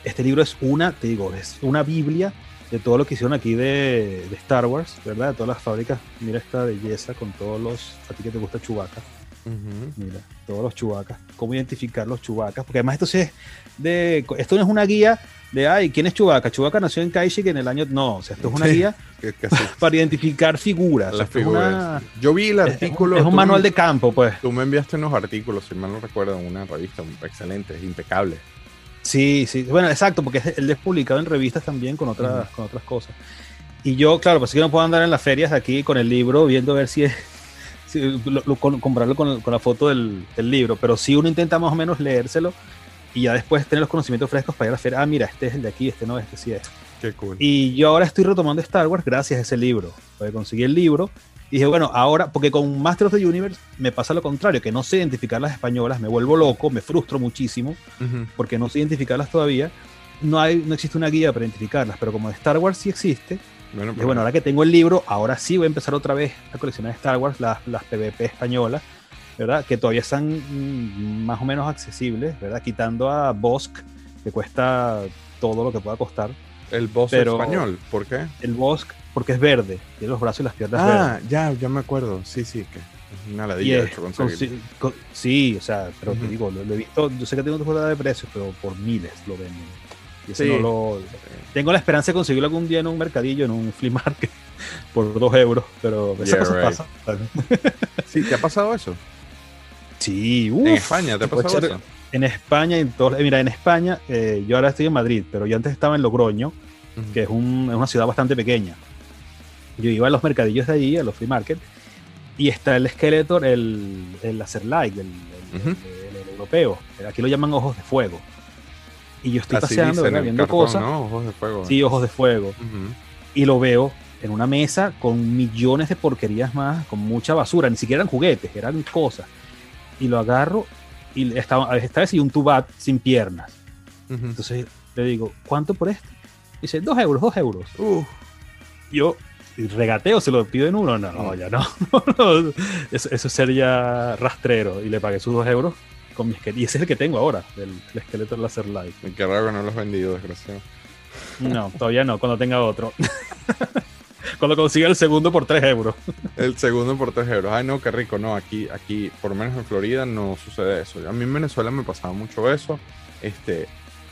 Este libro es una, te digo, es una biblia de todo lo que hicieron aquí de, de Star Wars, ¿verdad? De todas las fábricas. Mira esta belleza con todos los, a ti que te gusta Chewbacca, Ujú. mira, todos los Chewbaccas, cómo identificar los Chewbaccas, porque además esto sí es de, esto no es una guía de, ay, ¿quién es Chewbacca? Chewbacca nació en Kashyyyk en el año, no, o sea, esto es una Sí. guía para identificar figuras. las figuras. una- Yo vi el es- artículo. es un manual me- de campo, pues. Tú me enviaste unos artículos, si mal no recuerdo, en una revista excelente, impecable. Sí, sí, bueno, exacto, porque él es publicado en revistas también con otras, con otras cosas. Y yo, claro, pues sí que no puedo andar en las ferias aquí con el libro viendo a ver si es, si lo- lo- con- comprarlo con, con la foto del, del libro, pero sí uno intenta más o menos leérselo y ya después tener los conocimientos frescos para ir a la feria. Ah, mira, este es el de aquí, este no, este sí es. Qué cool. Y yo ahora estoy retomando Star Wars gracias a ese libro, porque conseguí el libro Y dije, bueno, ahora, porque con Master of the Universe me pasa lo contrario, que no sé identificar las españolas, me vuelvo loco, me frustro muchísimo, porque no sé identificarlas todavía. No, hay, no existe una guía para identificarlas, pero como de Star Wars sí existe, Bueno, dije, bueno, ahora que tengo el libro, ahora sí voy a empezar otra vez a coleccionar Star Wars, las, las PvP españolas, ¿verdad? Que todavía están mm, más o menos accesibles, ¿verdad? Quitando a Bosk, que cuesta todo lo que pueda costar. el pero- español, ¿por qué? El Bosk, porque es verde, tiene los brazos y las piernas Ah, verdes. ya, ya me acuerdo. Sí, sí, que es una ladilla de es hecho conseguir. consi- co- sí, o sea, pero te Ujú. digo, lo, lo he visto, yo sé que tengo otra jugada de precios, pero por miles lo venden. Y Sí. no lo, tengo la esperanza de conseguirlo algún día en un mercadillo, en un flea market, por dos euros, pero esas Yeah, cosas right. pasan. Sí, ¿te ha pasado eso? Sí, en España, ¿te ha puede pasado ser- eso? En España, en todo- eh, mira, en España, eh, yo ahora estoy en Madrid, pero yo antes estaba en Logroño, Ujú. que es, un- es una ciudad bastante pequeña. Yo iba a los mercadillos de allí, a los free market, y está el Skeletor, el, el Laser Light, el, europeo. Aquí lo llaman ojos de fuego. Y yo estoy Así paseando, viendo cartón, cosas. ¿no? Ojos de fuego. Sí, ojos de fuego. Ujú. Y lo veo en una mesa con millones de porquerías más, con mucha basura. Ni siquiera eran juguetes, eran cosas. Y lo agarro y estaba, esta vez y un tubat sin piernas. Entonces le digo, ¿cuánto por este? Dice, dos euros, dos euros. Uf, Yo regateo, se lo pido en uno. No, no, ya no. Eso, eso sería rastrero. Y le pagué sus dos euros con mi esqueleto. Y ese es el que tengo ahora, el, el esqueleto Laser Light. qué raro que no los has vendido, desgraciado. No, todavía no, cuando tenga otro. cuando consiga el segundo por tres euros. El segundo por 3 euros. Ay, no, qué rico. No, aquí, aquí, por lo menos en Florida, no sucede eso. A mí en Venezuela me pasaba mucho eso. Este,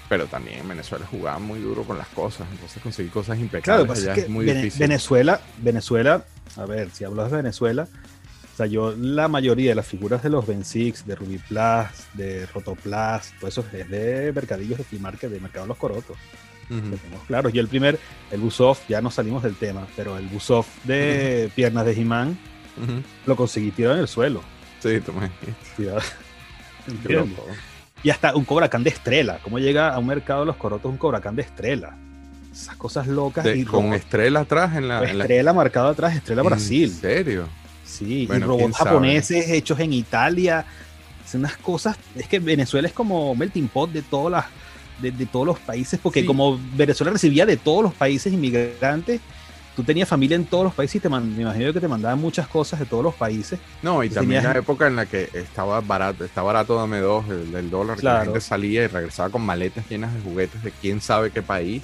pero también en Venezuela jugaba muy duro con las cosas. Entonces conseguir cosas impecables pues allá es es, muy Vene- difícil. Venezuela, Venezuela, a ver, si hablas de Venezuela, o sea, yo la mayoría de las figuras de los Ben Six, de Ruby Plus, de Rotoplas, todo eso es de mercadillos de flea market, de Mercado de los Corotos. Tenemos claro. Y el primer, el Busoff, ya no salimos del tema, pero el Busoff de piernas de He-Man Ujú. lo conseguí tirado en el suelo. Sí, tomé. Y hasta un Cobracán de estrela. ¿Cómo llega a un mercado de los corotos un Cobracán de estrela? Esas cosas locas. De- y con robots- estrella atrás en la. en la- estrela marcado atrás, estrela Brasil. ¿En serio? Sí, Bueno, y robots sabe. japoneses hechos en Italia. Son unas cosas. Es que Venezuela es como melting pot de todas las. De, de todos los países, porque Sí. como Venezuela recibía de todos los países inmigrantes, tú tenías familia en todos los países y te man- me imagino que te mandaban muchas cosas de todos los países. No, y también tenías- la época en la que estaba barato, está barato dame dos el, el dólar, que la Claro. gente salía y regresaba con maletas llenas de juguetes de quién sabe qué país,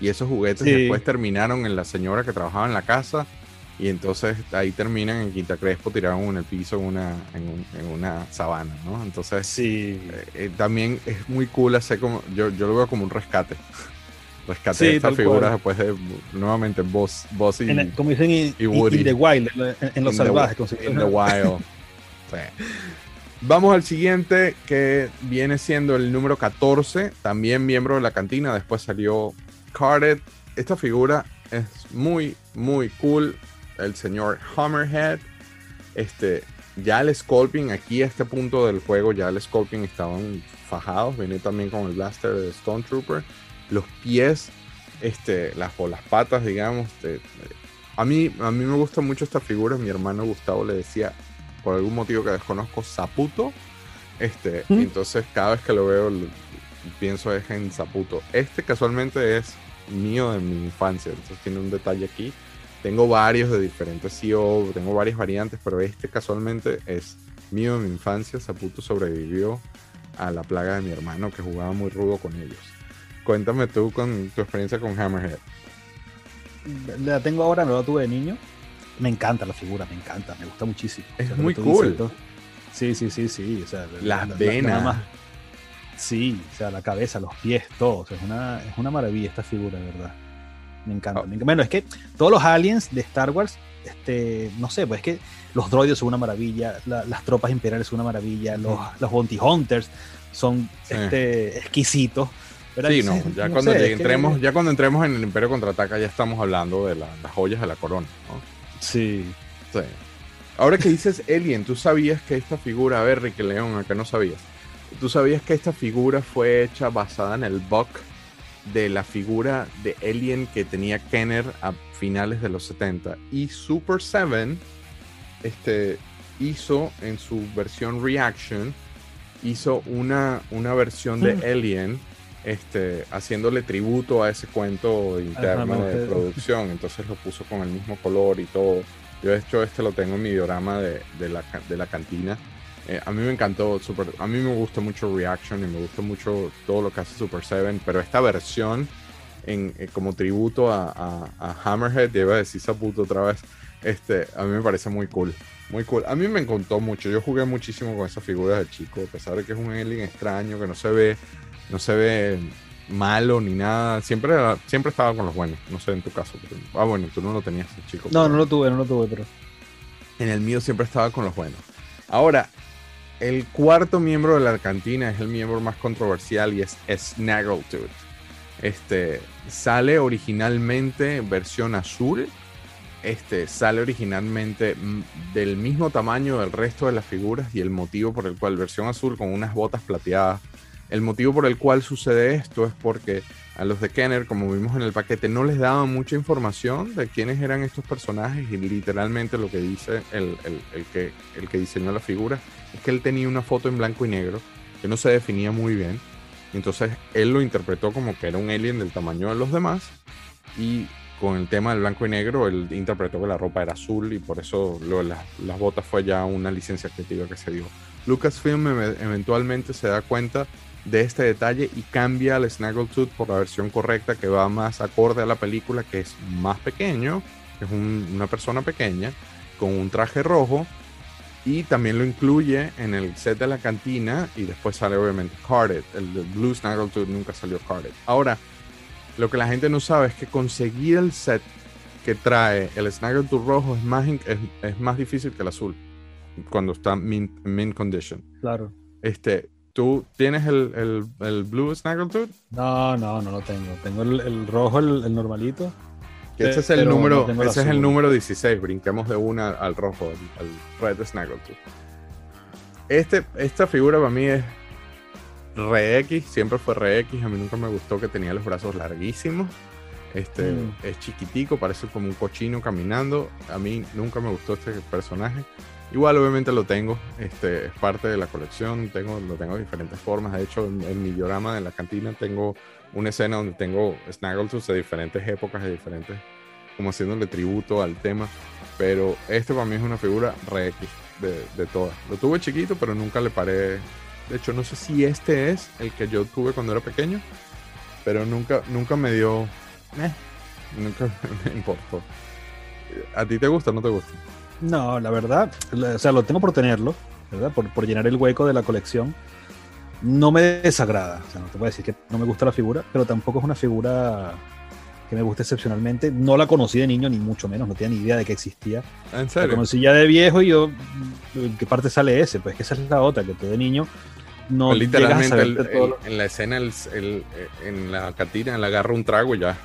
y esos juguetes Sí. después terminaron en la señora que trabajaba en la casa, y entonces ahí terminan en Quinta Crespo tirados en el piso en una, en, un- en una sabana, ¿no? Entonces Sí. eh, eh, también es muy cool hacer como, yo, yo lo veo como un rescate. Rescate Sí, de estas tal figuras cual. después de nuevamente Boss, Boss y, En el- como dicen en, y Woody. in the wild, en, los the salvajes. conseguir in the wild. Sí. Vamos al siguiente que viene siendo el número 14, también miembro de la cantina, después salió Carded. Esta figura es muy, muy cool. El señor Hammerhead. Este, ya el Sculpting, aquí a este punto del juego, ya el Sculpting estaban fajados. Viene también con el blaster de Stone Trooper. Los pies, este, las, o las patas, digamos. este, a, mí, a mí me gusta mucho esta figura. Mi hermano Gustavo le decía, por algún motivo que desconozco, Zaputo. Este, ¿Mm? Entonces, cada vez que lo veo, lo- pienso es en Zaputo. Este casualmente es mío de mi infancia. Entonces, tiene un detalle aquí. Tengo varios de diferentes CEO, tengo varias variantes, pero este casualmente es mío de mi infancia. Zaputo sobrevivió a la plaga de mi hermano que jugaba muy rudo con ellos. Cuéntame tú con tu experiencia con Hammerhead. La tengo ahora, no la tuve de niño. Me encanta la figura, me encanta, me gusta muchísimo. Es O sea, lo muy cool. dices, Sí, sí, sí, sí. O sea, Las la- la- venas. Sí, o sea, la cabeza, los pies, todo. O sea, es, una, es una maravilla esta figura, de verdad. Me encanta. Ah. Bueno, es que todos los aliens de Star Wars, este, no sé, pues es que los droides son una maravilla, la- las tropas imperiales son una maravilla, los, los bounty hunters son Sí. este, exquisitos. ¿verdad? Sí, no, ya no cuando sé, llegue- es que- entremos, ya cuando entremos en el Imperio Contraataca ya estamos hablando de la- las joyas de la corona, ¿no? Sí. Sí. Ahora que dices Alien, ¿tú sabías que esta figura, a ver, Ricky León, acá no sabías, ¿tú sabías que esta figura fue hecha basada en el buck de la figura de Alien que tenía Kenner a finales de los 70? Y Super 7 este, hizo en su versión Reaction, hizo una, una versión de Mm. Alien, este, haciéndole tributo a ese cuento interno Ajá, de producción. Entonces lo puso con el mismo color y todo. Yo de hecho este lo tengo en mi diorama de, de la, de la cantina. Eh, a mí me encantó, super, a mí me gusta mucho Reaction y me gusta mucho todo lo que hace Super 7, pero esta versión en, eh, como tributo a, a- a Hammerhead, ya iba a decir Saputo otra vez, este, a mí me parece muy cool. Muy cool. A mí me encantó mucho. Yo jugué muchísimo con esas figuras de chico, a pesar de que es un alien extraño, que no se ve, no se ve malo ni nada. Siempre, siempre estaba con los buenos. No sé en tu caso. pero- ah, bueno, tú no lo tenías, chico. No, pero- no lo tuve, no lo tuve, pero. en el mío siempre estaba con los buenos. Ahora, el cuarto miembro de la cantina es el miembro más controversial y es Snaggletooth. Este sale originalmente versión azul. Este sale originalmente del mismo tamaño del resto de las figuras y el motivo por el cual versión azul con unas botas plateadas. El motivo por el cual sucede esto es porque a los de Kenner, como vimos en el paquete, no les daban mucha información de quiénes eran estos personajes y literalmente lo que dice el- el que, el que diseñó la figura es que él tenía una foto en blanco y negro que no se definía muy bien. Entonces él lo interpretó como que era un alien del tamaño de los demás y con el tema del blanco y negro él interpretó que la ropa era azul y por eso lo las, las botas fue ya una licencia creativa que se dio. Lucasfilm eve- eventualmente se da cuenta de este detalle y cambia al Snaggletooth por la versión correcta que va más acorde a la película, que es más pequeño, que es un- una persona pequeña, con un traje rojo, y también lo incluye en el set de la cantina, y después sale obviamente Carded, el, del Blue Snaggletooth nunca salió Carded. Ahora, lo que la gente no sabe es que conseguir el set que trae el Snaggletooth rojo es más, es, es más difícil que el azul, cuando está mint, mint condition. Claro. Este, ¿tú tienes el, el, el Blue Snaggletooth? No, no, no lo tengo. Tengo el, el rojo, el normalito. Ese es el no número, ese es el número 16. Brinquemos de una al rojo, al, al Red Snaggletooth. Este, esta figura para mí es re X, siempre fue re X. A mí nunca me gustó que tenía los brazos larguísimos. Este Mm. es chiquitico, parece como un cochino caminando. A mí nunca me gustó este personaje. Igual obviamente lo tengo, este es parte de la colección, tengo, lo tengo de diferentes formas. De hecho, en, en mi diorama de la cantina tengo una escena donde tengo Snaggletooth de diferentes épocas, de diferentes, como haciéndole tributo al tema. Pero este para mí es una figura re X de, de todas. Lo tuve chiquito, pero nunca le paré. De hecho, no sé si este es el que yo tuve cuando era pequeño, pero nunca, nunca me dio. eh, nunca me importó. ¿A ti te gusta o no te gusta? No, la verdad, o sea, lo tengo por tenerlo, ¿verdad? Por, por llenar el hueco de la colección. No me desagrada, o sea, no te a decir que no me gusta la figura, pero tampoco es una figura que me guste excepcionalmente. No la conocí de niño, ni mucho menos, no tenía ni idea de que existía. ¿En La serio? conocí ya de viejo y yo, ¿en qué parte sale ese? Pues que esa es la otra, que tú de niño no Pues llegas a literalmente el- lo- en la escena, el- en la cantina, él agarra un trago y ya.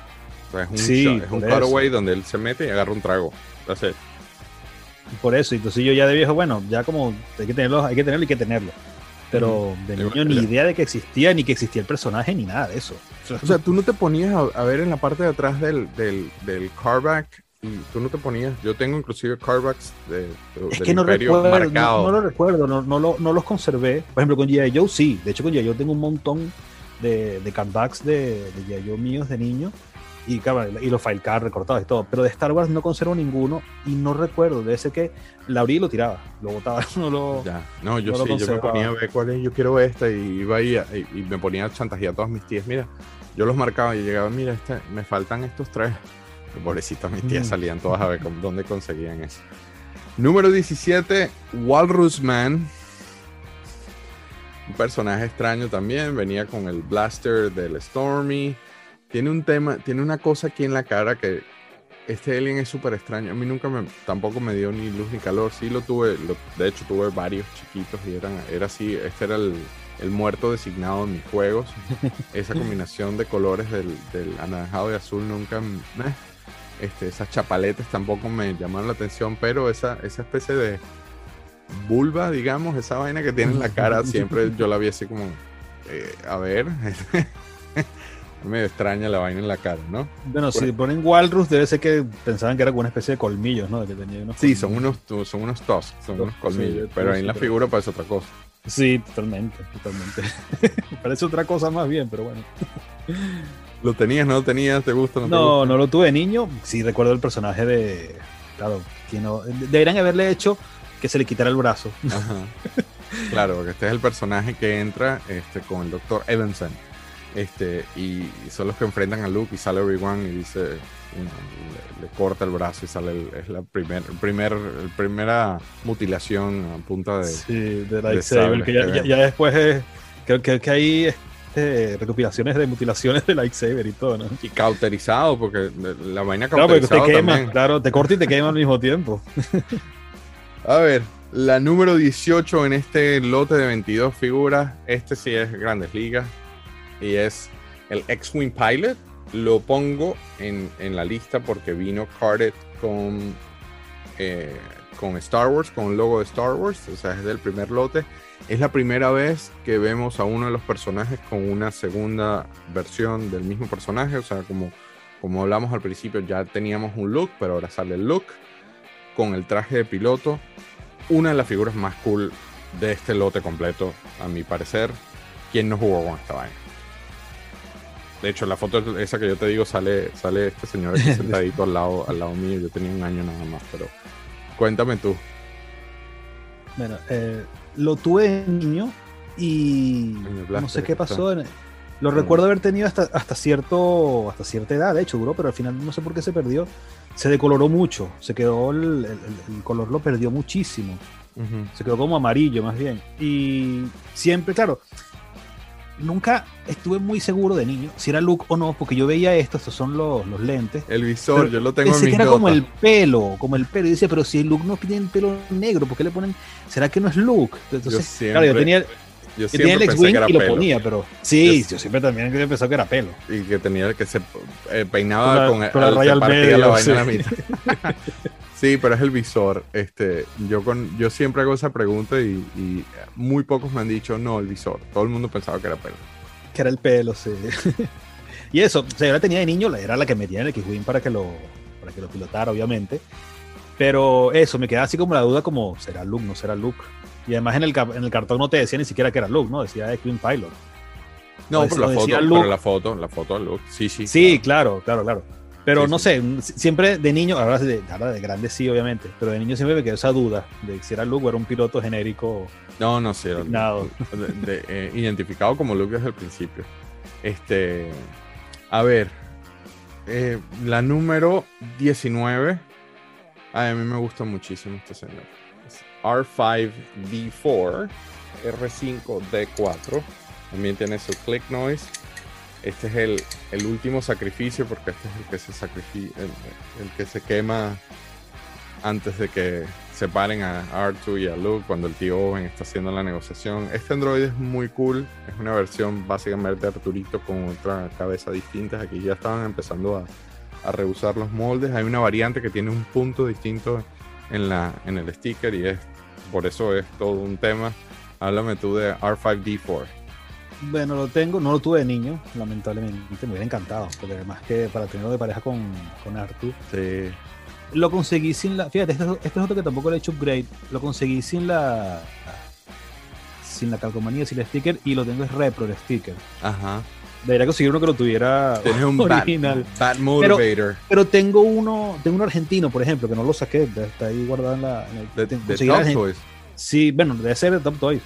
O sea, es un, Sí, shot- es un cutaway donde él se mete y agarra un trago. That's it. Por eso, entonces yo ya de viejo, bueno, ya como hay que tenerlo, hay que tenerlo y hay que tenerlo. Pero de niño ni idea de que existía, ni que existía el personaje, ni nada de eso. O sea, tú no te ponías a, a ver en la parte de atrás del, del, del carback y tú no te ponías. Yo tengo inclusive carbacks de, de- es del que no recuerdo, no, marcado. no lo recuerdo, no, no, lo- no los conservé. Por ejemplo, con G.I. Joe sí, de hecho con G.I. Joe tengo un montón de, de cutbacks de, de G.I. Joe míos de niño y, claro, y los file cards recortados y todo, pero de Star Wars no conservo ninguno y no recuerdo, de ese que la abrí y lo tiraba, lo botaba, no lo... Ya. No, yo no sí, yo me ponía a ver cuál es, yo quiero esta y iba y, y me ponía a chantajear a todas mis tías. Mira, yo los marcaba y llegaba, mira, este, me faltan estos tres. Pobrecitas, mis tías Mm. salían todas a ver con- dónde conseguían eso. Número 17, Walrus Man. Un personaje extraño también, venía con el blaster del Stormy. Tiene un tema, tiene una cosa aquí en la cara que este alien es súper extraño. A mí nunca me, tampoco me dio ni luz ni calor. Sí lo tuve, lo- de hecho tuve varios chiquitos y eran, era así, este era el, el muerto designado en mis juegos. Esa combinación de colores del, del anaranjado y azul nunca, este, esas chapaletes tampoco me llamaron la atención, pero esa, esa especie de vulva, digamos, esa vaina que tiene en la cara, siempre yo la vi así como, eh, a ver. Me extraña la vaina en la cara, ¿no? Bueno, si ponen Walrus, debe ser que pensaban que era como una especie de colmillos, ¿no? Que tenía unos Sí, son unos, son unos tusks, son unos colmillos. sí, pero ahí en la figura parece otra cosa. Sí, totalmente, totalmente. Parece otra cosa más bien, pero bueno. ¿Lo tenías, no lo tenías? ¿Te gusta? No, te No, no lo tuve de niño. Sí recuerdo el personaje de. Claro, que no. Deberían haberle hecho que se le quitara el brazo. gusta? Ajá. Claro, porque este es el personaje que entra este, con el doctor Evanson. Este, y son los que enfrentan a Luke y sale Obi-Wan y dice, le, le corta el brazo y sale el- es la primer, el primer, el primera mutilación a punta de... Sí, de lightsaber. Que ya, que ya- ven. ya después es- creo, que hay este, recopilaciones de mutilaciones de lightsaber y todo, ¿no? Y cauterizado, porque la vaina Claro, porque te cauterizado quema, también. claro, te corta y te quema al mismo tiempo. A ver, la número 18 en este lote de 22 figuras, este sí es Grandes Ligas y es el X-Wing Pilot. Lo pongo en, en la lista porque vino carded con, eh, con Star Wars, con un logo de Star Wars, o sea, es del primer lote. Es la primera vez que vemos a uno de los personajes con una segunda versión del mismo personaje, o sea, como, como hablamos al principio, ya teníamos un look, pero ahora sale el look con el traje de piloto. Una de las figuras más cool de este lote completo, a mi parecer. ¿Quién no jugó con esta vaina? De hecho, la foto esa que yo te digo sale, sale este señor aquí sentadito al lado, al lado mío. Yo tenía un año nada más, pero cuéntame tú. Bueno, eh, lo tuve de niño y no sé qué pasó. en- Lo Mm. recuerdo haber tenido hasta, hasta, cierto, hasta cierta edad, de hecho, duró, pero al final no sé por qué se perdió. Se decoloró mucho, se quedó el, el- el- el color lo perdió muchísimo. Se quedó como amarillo más bien. Y siempre, claro, nunca estuve muy seguro de niño si era Luke o no, porque yo veía esto, estos son los, los lentes. El visor, Pero yo lo tengo en mis que era como el pelo, como el pelo. Y dice, pero si Luke no tiene el pelo negro, ¿por qué le ponen? ¿Será que no es Luke? Entonces, siempre- claro, yo tenía, Yo yo tenía el X-Wing que era y lo pelo. ponía, pero sí, Yo- yo, siempre también pensé que era pelo. Y que tenía que se eh, peinaba Con la- con, el- la raya al medio, la vaina sí. a la mitad. sí, pero es el visor. Este, yo con, yo siempre hago esa pregunta y, y muy pocos me han dicho no el visor. Todo el mundo pensaba que era pelo. Que era el pelo, sí. y eso, o sea, yo la tenía de niño, era la que metía en el X-Wing para que lo para que lo pilotara, obviamente. Pero eso, me quedaba así como la duda como, ¿será Luke? ¿No será Luke? Y además en el, en el cartón no te decía ni siquiera que era Luke, ¿no? Decía X-Wing Pilot. No, pero la foto, pero la foto, la foto de Luke. Sí, sí. Sí, claro, claro, claro. Pero Sí, no sé, si- siempre de niño, ahora de, ahora de grande sí, obviamente, pero de niño siempre me quedó esa duda de si era Luke o era un piloto genérico. No, no, sí. era Luke. Nada. De- de- eh, identificado como Luke desde el principio. Este, a ver, eh, la número 19. Ay, a mí me gusta muchísimo este señor. Es R5D4, R5D4. También tiene su click noise. Este es el, el último sacrificio porque este es el que se sacrifica, el, que se quema antes de que separen a R2 y a Luke cuando el tío Owen está haciendo la negociación. Este androide es muy cool, es una versión básicamente de Arturito con otra cabeza distinta. Aquí ya estaban empezando a, a rehusar los moldes. Hay una variante que tiene un punto distinto en, la, en el sticker y es por eso es todo un tema. Háblame tú de R5D4. Bueno, lo tengo, no lo tuve de niño, lamentablemente, me hubiera encantado, porque además que para tenerlo de pareja con, con Arthur, Sí. lo conseguí sin la. Fíjate, este, este es otro que tampoco le he hecho upgrade. Lo conseguí sin la. Sin la calcomanía, sin el sticker, y lo tengo es repro el sticker. Ajá. Debería conseguir uno que lo tuviera Tienes un original. Bat Motivator. Pero tengo uno, tengo un argentino, por ejemplo, que no lo saqué, está ahí guardado en la. en el- de, Top Toys. Sí, bueno, debe ser de Top Toys.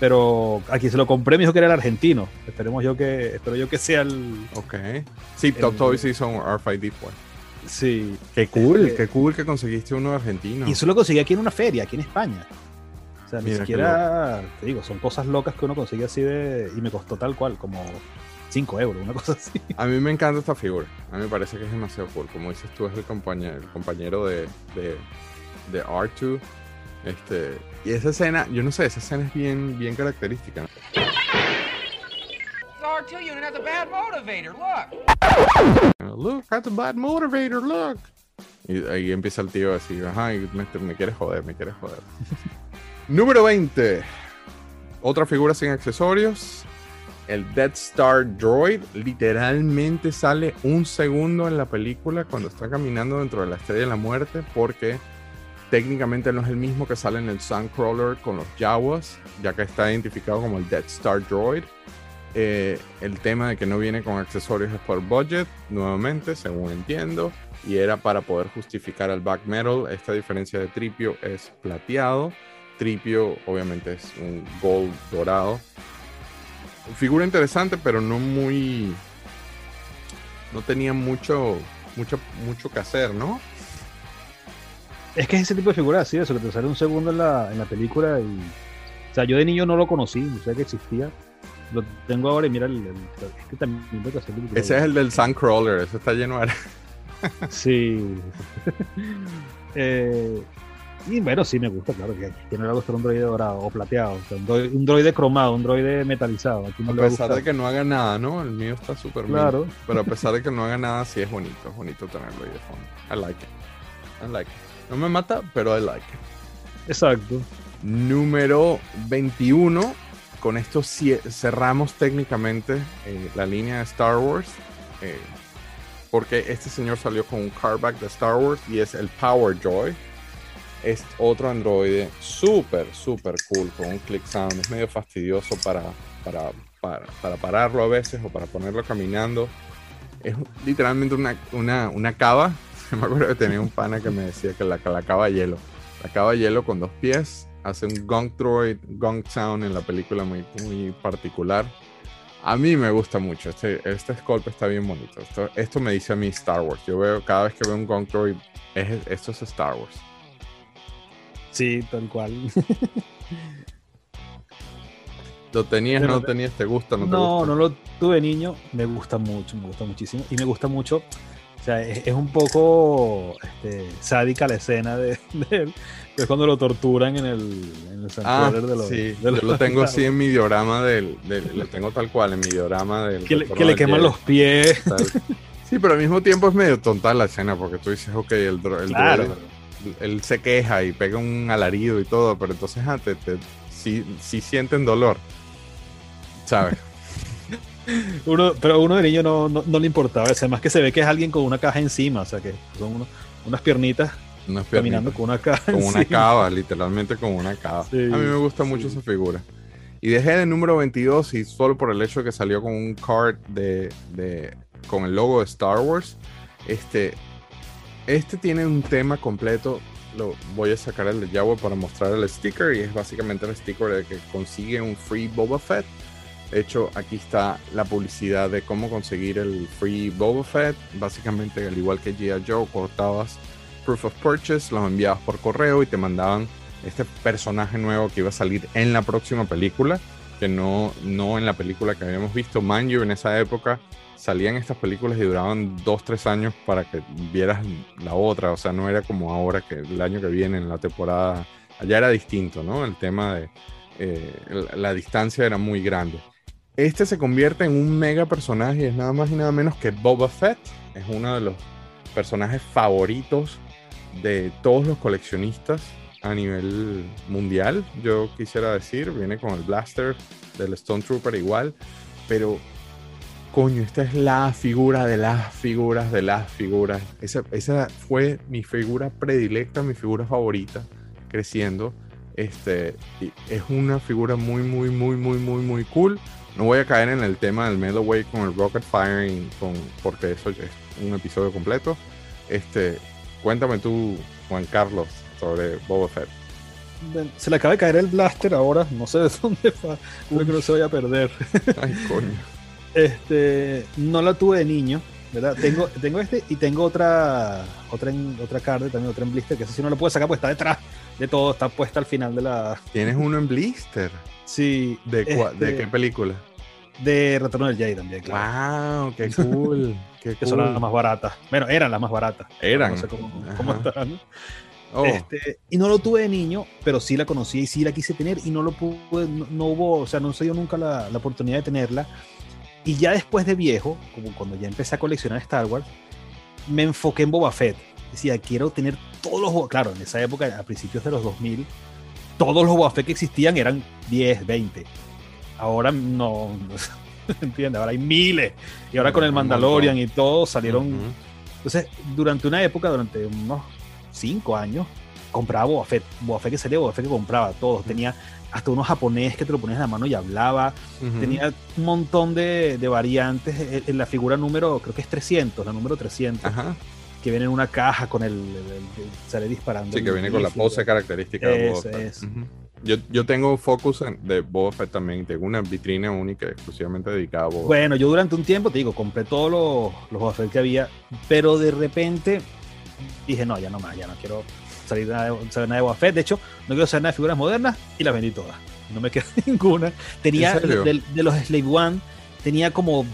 Pero aquí se lo compré, me dijo que era el argentino. Esperemos yo que, espero yo que sea el. Ok. Sí, Top El- Toys hizo un R5D4. Sí. Qué cool, Eh, qué cool que conseguiste uno argentino. Y eso lo conseguí aquí en una feria, aquí en España. O sea, ni Mira siquiera, te digo, son cosas locas que uno consigue así de. Y me costó tal cual, como 5 euros, una cosa así. A mí me encanta esta figura. A mí me parece que es demasiado cool. Como dices tú, es el compañero, el compañero de, de, de R2. Este, y esa escena, yo no sé, esa escena es bien, bien característica. ¿no? R2 unit has a bad motivator, look! Look, that's a bad motivator, look. Y ahí empieza el tío a decir, ajá, y me, me quieres joder, me quieres joder. Número 20. Otra figura sin accesorios. el Death Star Droid literalmente sale un segundo en la película cuando está caminando dentro de la Estrella de la Muerte porque técnicamente no es el mismo que sale en el Suncrawler con los Jawas, ya que está identificado como el Death Star Droid. Eh, el tema de que no viene con accesorios es por budget, nuevamente, según entiendo, y era para poder justificar al back metal. Esta diferencia de tripio es plateado, tripio obviamente es un gold dorado. Figura interesante, pero no muy. No tenía mucho, mucho, mucho que hacer, ¿no? Es que es ese tipo de figura así, eso que te sale un segundo en la, en la película y. O sea, yo de niño no lo conocí, no sabía que existía. Lo tengo ahora y mira, el, el- es que también que hacer película. Ese es el del Suncrawler, ese está lleno de. Sí. Eh, y bueno, sí me gusta, claro que que no le va a gustar un droide dorado o plateado. o sea, un, droide, un droide cromado, un droide metalizado. Aquí no A pesar de que no haga nada, ¿no? El mío está súper bien. Claro. Pero a pesar de que no haga nada, sí es bonito. Es bonito tenerlo ahí de fondo. I like it. I like it. No me mata, pero I like it. Exacto. Número 21. Con esto cerramos técnicamente eh, la línea de Star Wars. eh, porque este señor salió con un cardback de Star Wars y es el Power Joy. Es otro androide súper, súper cool con un click sound. Es medio fastidioso para, para, para, para pararlo a veces o para ponerlo caminando. Es literalmente una, una, una cava. Me acuerdo que tenía un pana que me decía que la, la cava hielo. La cava hielo con dos pies. Hace un gong droid, gong sound en la película muy, muy particular. A mí me gusta mucho. Este, este sculpt está bien bonito. Esto, esto me dice a mí Star Wars. Yo veo cada vez que veo un gong droid, es, esto es Star Wars. Sí, tal cual. ¿Lo tenías, Pero no lo tenías? ¿Te gusta, no te No, gusta? no lo tuve niño. Me gusta mucho, me gusta muchísimo. Y me gusta mucho. O sea, es, es un poco este, sádica la escena de, de él. que Es cuando lo torturan en el, en el Ah, Sanctuary de los. sí. de Yo lo tengo así en mi diorama del, del- Lo tengo tal cual, en mi diorama del... Que, le- que le queman los pies. Tal. Sí, pero al mismo tiempo es medio tonta la escena porque tú dices, ok, el, dro- el Claro. droide, él se queja y pega un alarido y todo, pero entonces ah, te, te- sí, sí sienten dolor, ¿sabes? Uno, pero uno de niño no, no, no le importaba. Además que se ve que es alguien con una caja encima. O sea, que son unas piernitas Unas caminando con una caja con una cava, literalmente con una cava. Sí, a mí me gusta mucho sí. esa figura. Y dejé de número 22 y solo por el hecho de que salió con un card de, de- con el logo de Star Wars. Este, este tiene un tema completo. Lo voy a sacar el de Jawa para mostrar el sticker y es básicamente el sticker de que consigue un free Boba Fett. Hecho, aquí está la publicidad de cómo conseguir el free Boba Fett. Básicamente, al igual que G.I. Joe, cortabas proof of purchase, los enviabas por correo y te mandaban este personaje nuevo que iba a salir en la próxima película, que no, no en la película que habíamos visto. You, en esa época salían estas películas y duraban dos, tres años para que vieras la otra. O sea, no era como ahora que el año que viene, en la temporada, allá era distinto, ¿no? El tema de eh, la distancia era muy grande. Este se convierte en un mega personaje es nada más y nada menos que Boba Fett. Es uno de los personajes favoritos de todos los coleccionistas a nivel mundial, yo quisiera decir, viene con el blaster del Stone Trooper igual, pero coño, esta es la figura de las figuras de las figuras. Esa, esa fue mi figura predilecta, mi figura favorita creciendo. Este, es una figura muy, muy, muy, muy, muy, muy cool. No voy a caer en el tema del Metalway con el Rocket Firing, con, porque eso es un episodio completo. Este, cuéntame tú, Juan Carlos, sobre Boba Fett. Se le acaba de caer el blaster ahora, no sé de dónde va, creo que no se vaya a perder. Ay, coño. Este, no la tuve de niño, ¿verdad? Tengo, tengo este y tengo otra, otra en, otra card, también otra en blister, que esa sí no la puedo sacar porque está detrás de todo, está puesta al final de la. Tienes uno en blister. Sí. ¿De, cua- este, ¿de qué película? De Retorno del Jedi también, claro. Wow, qué cool. qué Que son cool. las más baratas. Bueno, eran las más baratas. Eran. No sé cómo, cómo Ajá. estarán. Oh, Este, y no lo tuve de niño, pero sí la conocí y sí la quise tener y no lo pude, no, no hubo, o sea, no se dio nunca la, la oportunidad de tenerla. Y ya después de viejo, como cuando ya empecé a coleccionar Star Wars, me enfoqué en Boba Fett. Decía, quiero tener todos los, claro, en esa época, a principios de los 2000, todos los Boba Fett que existían eran 10, 20. Ahora no, ¿entiendes? Ahora hay miles. Y ahora con el Mandalorian y todo salieron. Entonces, durante una época, durante unos cinco años, compraba Boba Fett. Boba Fett que salía, Boba Fett que compraba todos. Tenía hasta unos japonés que te lo ponías en la mano y hablaba. Ujú. Tenía un montón de, de variantes. En, en la figura número, creo que es 300, la número 300, Ajá. Que viene en una caja con el. el- el- sale disparando. Sí, que viene con la pose característica de Boba Fett. es. Ujú. Yo, yo tengo focus en- de Boba Fett también. Tengo una vitrina única exclusivamente dedicada a Boba Bueno, yo durante un tiempo, te digo, compré todos los, los Boba Fett que había, pero de repente dije, no, ya no más, ya no quiero salir nada de, saber nada de Boba Fett. De hecho, no quiero saber nada de figuras modernas y las vendí todas. No me quedó ninguna. Tenía, de, de los Slave One, tenía como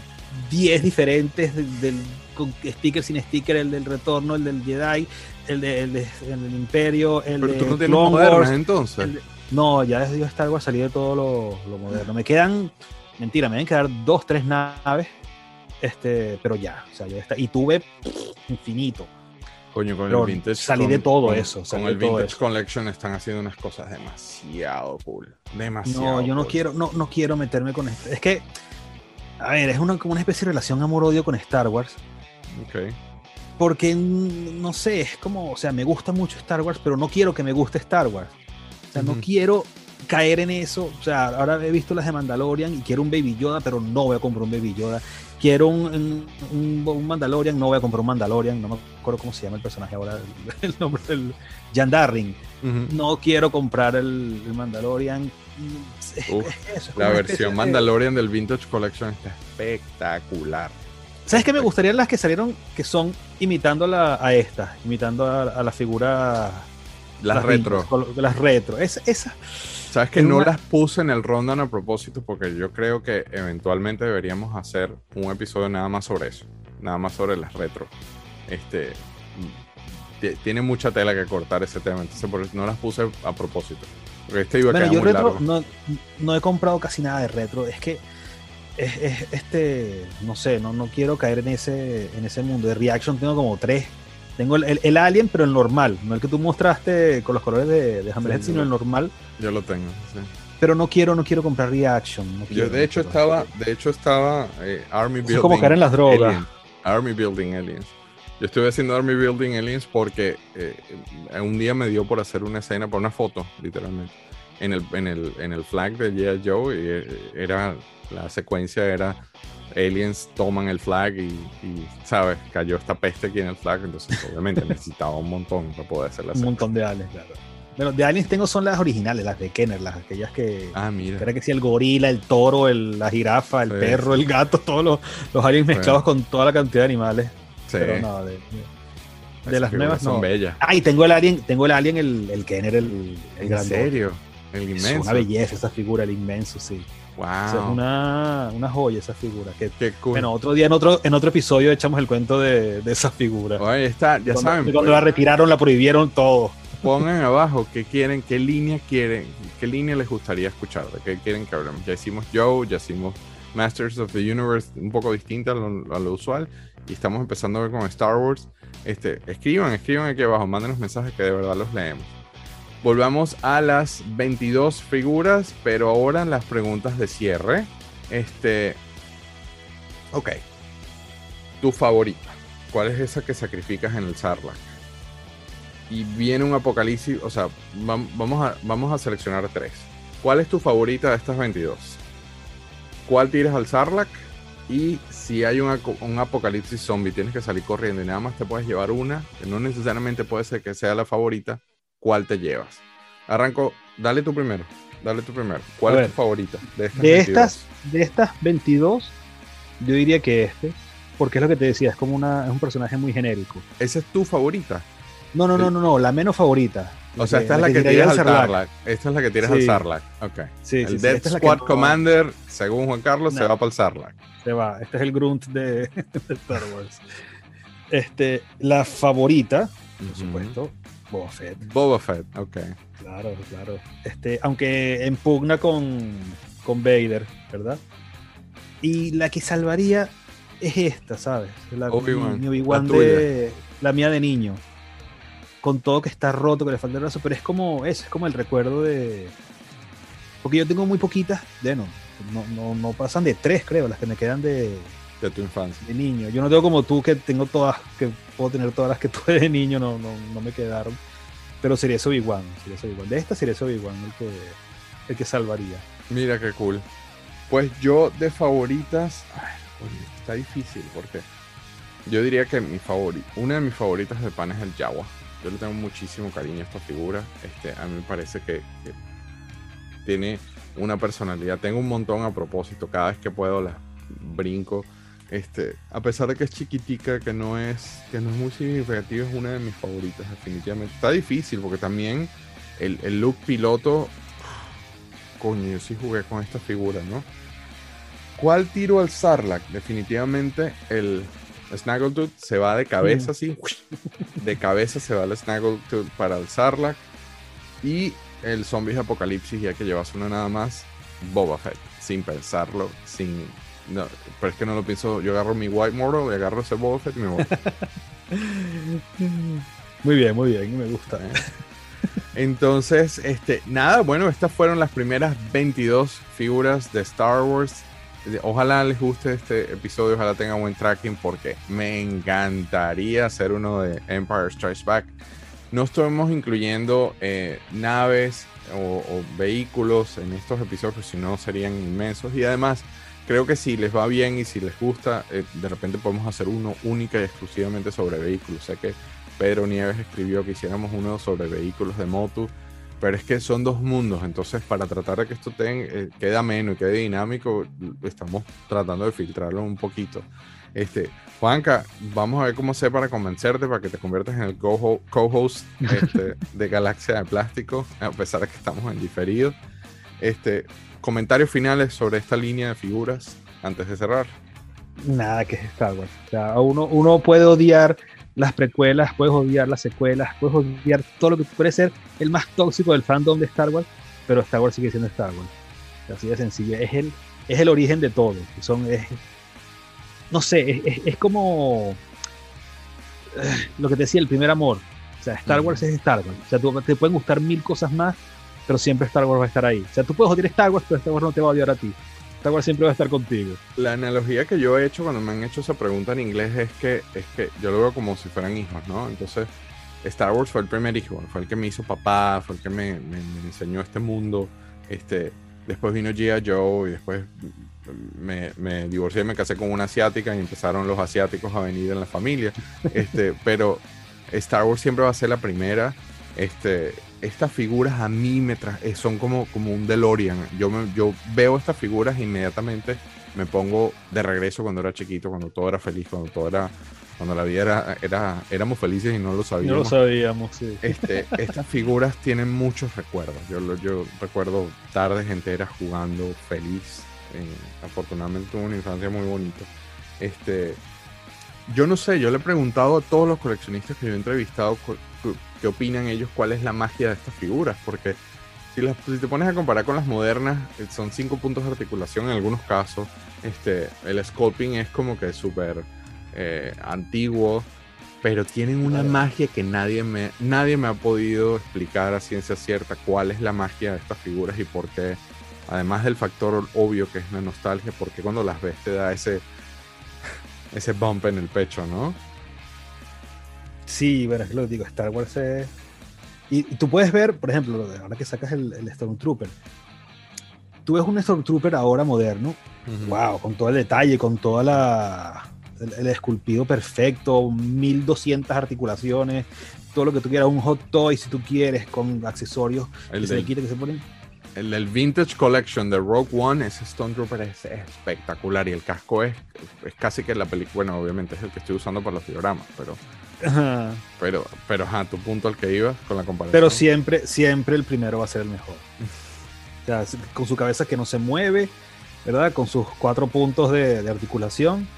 10 diferentes del- con sticker sin sticker, el del retorno, el del Jedi, el, de- el, de- el del Imperio, el Pero de tú no tienes Wars, entonces. el de- no, ya desde Star Wars salí de todo lo, lo moderno. Me quedan, mentira, me deben quedar dos, tres naves, este, pero ya, o sea, ya está. Y tuve pff, infinito. Coño, con Pero el Vintage. salí con- de todo con- eso, Con el Vintage eso. Collection están haciendo unas cosas demasiado cool. Demasiado. No, yo no cool. quiero, no, no quiero meterme con esto. Es que, a ver, es una, como una especie de relación amor-odio con Star Wars. Ok. Porque, mm, no sé, es como, o sea, me gusta mucho Star Wars, pero no quiero que me guste Star Wars. O sea, no quiero caer en eso. O sea, ahora he visto las de Mandalorian y quiero un Baby Yoda, pero no voy a comprar un Baby Yoda. Quiero un, un, Mandalorian, no voy a comprar un Mandalorian. No me acuerdo cómo se llama el personaje ahora, el, nombre del Jan Darring. Ujú. No quiero comprar el, el Mandalorian. Uf, eso, es La versión de- Mandalorian del Vintage Collection está espectacular. ¿Sabes qué me gustarían las que salieron que son imitando a, la- a esta, imitando a, a la figura Las retro. las retro. Esa, esa. Sabes que Es no una- las puse en el rundown a propósito porque yo creo que eventualmente deberíamos hacer un episodio nada más sobre eso. Nada más sobre las retro. Este. Tiene mucha tela que cortar ese tema, entonces por eso no las puse a propósito. Porque este iba a Bueno, quedar yo muy retro largo. no, no he comprado casi nada de retro. Es que es, es- este, no sé, no, no quiero caer en ese, en ese mundo. De reaction tengo como tres. Tengo el, el- el Alien, pero el normal, no el que tú mostraste con los colores de, de Hammerhead, Sí, sino yo- el normal. Yo lo tengo. sí. Pero no quiero, no quiero comprar reaction. no Yo quiero, de no hecho estaba, de hecho estaba eh, Army Building. es como caer en las drogas. Army Building Aliens. Yo estuve haciendo Army Building Aliens porque eh, un día me dio por hacer una escena, por una foto, literalmente, en el, en el, en el flag de G.I. Joe. Y eh, era, la secuencia era aliens toman el flag y, y, ¿sabes? Cayó esta peste aquí en el flag. Entonces, obviamente, necesitaba un montón para poder hacer la Un montón de aliens, claro. Bueno, de aliens tengo son las originales, las de Kenner, las aquellas que. Ah, mira. Era que sí, el gorila, el toro, el- la jirafa, el Sí. perro, el gato, todos los, los aliens mezclados con toda la cantidad de animales. Sí, Pero no, de, de- las nuevas son no. bellas. Ah, y tengo el alien, tengo el alien, el, el Kenner, el, el ¿En grandote. serio? El Es inmenso. una belleza esa figura, el inmenso, sí. Wow. O sea, es una, una joya esa figura. Que, Qué cool. Bueno, otro día en otro, en otro episodio echamos el cuento de, de esa figura. Oye, está, ya cuando, saben. cuando pues, la retiraron, la prohibieron todo. pongan abajo qué quieren, qué línea quieren, qué línea les gustaría escuchar, de qué quieren que hablemos. Ya hicimos Joe, ya hicimos Masters of the Universe, un poco distinta a lo, a lo usual, y estamos empezando a ver con Star Wars. Este, escriban, escriban aquí abajo, mándenos mensajes que de verdad los leemos. Volvamos a las 22 figuras, pero ahora las preguntas de cierre. Este, ok. Tu favorita. ¿Cuál es esa que sacrificas en el Sarlacc? y viene un apocalipsis, o sea, vam- vamos a, vamos a seleccionar tres. ¿Cuál es tu favorita de estas 22? ¿Cuál tiras al Sarlacc? Y si hay un, un apocalipsis zombie, tienes que salir corriendo y nada más te puedes llevar una, que no necesariamente puede ser que sea la favorita, ¿cuál te llevas? Arranco, dale tú primero, dale tú primero. ¿Cuál A es ver, tu favorita de estas De 22? estas, de estas 22, yo diría que este, porque es lo que te decía, es como una, es un personaje muy genérico. ¿Esa es tu favorita? No, no, no, no, no, la menos favorita. O sea, esta es la que tiras al. Sarlacc. Esta es la que tiras al Sí. Sarlacc. Ok. Sí, el sí, Death Squad no- Commander, según Juan Carlos, se va para el Sarlacc. Se va, este es el grunt de, de Star Wars. Este, la favorita, por supuesto, Boba Fett. Boba Fett, ok. Claro, claro. Este, aunque en pugna con, con Vader, ¿verdad? Y la que salvaría es esta, ¿sabes? La, Obi-Wan, tuya. de la mía de niño. Con todo que está roto, que le falta el brazo, pero es como eso, es como el recuerdo de. Porque yo tengo muy poquitas, de no, no, no, no pasan de tres, creo, las que me quedan de, De tu infancia. de niño. Yo no tengo como tú, que tengo todas, que puedo tener todas las que tuve de niño, no, no, no me quedaron. Pero sería ese Obi-Wan. De esta sería Obi-Wan el que, el que salvaría. Mira qué cool. Pues yo de favoritas, ay, oye, está difícil porque yo diría que mi favorita, una de mis favoritas de pan es el Jawa. Yo le tengo muchísimo cariño a esta figura. Este, a mí me parece que, que tiene una personalidad. Tengo un montón a propósito. Cada vez que puedo la brinco. Este, a pesar de que es chiquitica, que no es, que no es muy significativa, es una de mis favoritas, definitivamente. Está difícil porque también el, el look piloto Coño, yo sí jugué con esta figura, ¿no? ¿Cuál tiro al Sarlacc? Definitivamente el Snaggletooth se va de cabeza así. De cabeza se va el Snaggletooth para el Sarlacc. Y el Zombies Apocalipsis, ya que llevas uno nada más, Boba Fett. Sin pensarlo, sin... No, pero es que no lo pienso. Yo agarro mi White Mortal, y agarro ese Boba Fett y me voy. Muy bien, muy bien, me gusta. Entonces, este, nada, bueno, estas fueron las primeras 22 figuras de Star Wars. Ojalá les guste este episodio, ojalá tenga buen tracking porque me encantaría hacer uno de Empire Strikes Back. No estamos incluyendo eh, naves o, o vehículos en estos episodios, si no serían inmensos. Y además, creo que si les va bien y si les gusta, eh, de repente podemos hacer uno única y exclusivamente sobre vehículos. Sé que Pedro Nieves escribió que hiciéramos uno sobre vehículos de moto, pero es que son dos mundos, entonces para tratar de que esto ten, eh, quede ameno y quede dinámico, estamos tratando de filtrarlo un poquito. Este, Juanca, vamos a ver cómo sé para convencerte, para que te conviertas en el co- co-host este, de Galaxia de Plástico, a pesar de que estamos en diferido. Este, comentarios finales sobre esta línea de figuras antes de cerrar. Nada que es Star Wars. O sea, uno, uno puede odiar las precuelas, puedes odiar las secuelas, puedes odiar todo lo que puede ser el más tóxico del fandom de Star Wars, pero Star Wars sigue siendo Star Wars. Así de sencillo. Es el, es el origen de todo. Son, es, no sé, es, es- es como eh, lo que te decía, el primer amor. O sea, Star Wars es Star Wars. O sea, tú- te pueden gustar mil cosas más, pero siempre Star Wars va a estar ahí. O sea, tú puedes odiar Star Wars, pero Star Wars no te va a odiar a ti. Star Wars siempre va a estar contigo. La analogía que yo he hecho cuando me han hecho esa pregunta en inglés es que, es que yo lo veo como si fueran hijos, ¿no? Entonces, Star Wars fue el primer hijo, fue el que me hizo papá, fue el que me, me- me enseñó este mundo. Este, después vino G.I. Joe y después me, me divorcié, me casé con una asiática y empezaron los asiáticos a venir en la familia. Este, pero Star Wars siempre va a ser la primera. Este, estas figuras a mí me tra- eh, son como, como un DeLorean. Yo, me- yo veo estas figuras e inmediatamente me pongo de regreso cuando era chiquito, cuando todo era feliz, cuando todo era, cuando la vida era, era éramos felices y no lo No sabíamos. lo sabíamos, sí. Este, estas figuras tienen muchos recuerdos. Yo, yo recuerdo tardes enteras jugando feliz. Eh, afortunadamente tuve una infancia muy bonita. Este, yo no sé, yo le he preguntado a todos los coleccionistas que yo he entrevistado qué opinan ellos, cuál es la magia de estas figuras, porque si, las, si te pones a comparar con las modernas, eh, son cinco puntos de articulación en algunos casos. Este, el sculpting es como que súper eh, antiguo, pero tienen una magia que nadie me, nadie me ha podido explicar a ciencia cierta cuál es la magia de estas figuras y por qué, además del factor obvio que es la nostalgia, porque cuando las ves te da ese, ese bump en el pecho, ¿no? Sí, bueno, es lo que digo, Star Wars es... Y, y tú puedes ver, por ejemplo, ahora que sacas el, el Stormtrooper, tú ves un Stormtrooper ahora moderno, wow, con todo el detalle, con toda la... El, el esculpido perfecto, 1200 articulaciones, todo lo que tú quieras, un hot toy si tú quieres, con accesorios El que se le del, quita, que se ponen. el del Vintage Collection de Rogue One, ese Stone Trooper es espectacular y el casco es, es casi que la película, bueno, obviamente es el que estoy usando para los dioramas, pero, Ajá. pero, pero, ajá, tu punto al que ibas con la comparación. Pero siempre, siempre el primero va a ser el mejor. O sea, con su cabeza que no se mueve, ¿verdad? Con sus cuatro puntos de, de articulación,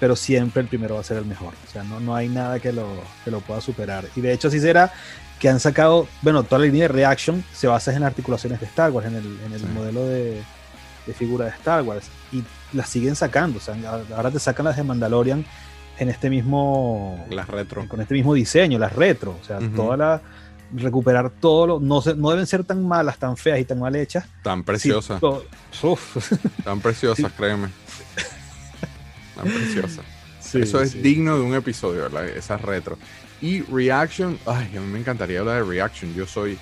pero siempre el primero va a ser el mejor. O sea, no, no hay nada que lo, que lo pueda superar. Y de hecho así será que han sacado, bueno, toda la línea de Reaction se basa en las articulaciones de Star Wars, en el, en el Sí. modelo de, de figura de Star Wars. Y las siguen sacando. O sea, ahora te sacan las de Mandalorian en este mismo Las retro. con este mismo diseño, las retro, o sea, Ujú. toda la, recuperar todo lo, no, se- no deben ser tan malas, tan feas y tan mal hechas. Tan Sí, preciosa, to- tan preciosa, créeme. Tan preciosa. Sí, Eso es sí. digno de un episodio, ¿verdad? Esas retro. Y Reaction, ay, a mí me encantaría hablar de Reaction. Yo soy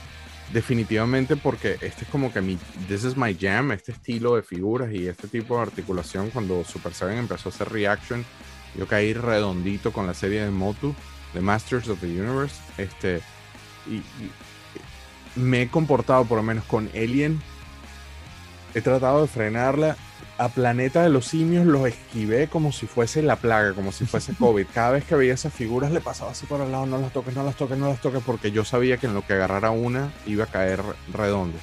definitivamente porque este es como que mi, this is my jam, este estilo de figuras y este tipo de articulación. Cuando Super Seven empezó a hacer Reaction, yo caí redondito con la serie de Motu, de Masters of the Universe. Este, y, y me he comportado, por lo menos con Alien, he tratado de frenarla. A Planeta de los Simios los esquivé como si fuese la plaga, como si fuese COVID. Cada vez que veía esas figuras le pasaba así por al lado, no las toques, no las toques, no las toques, porque yo sabía que en lo que agarrara una iba a caer redondo.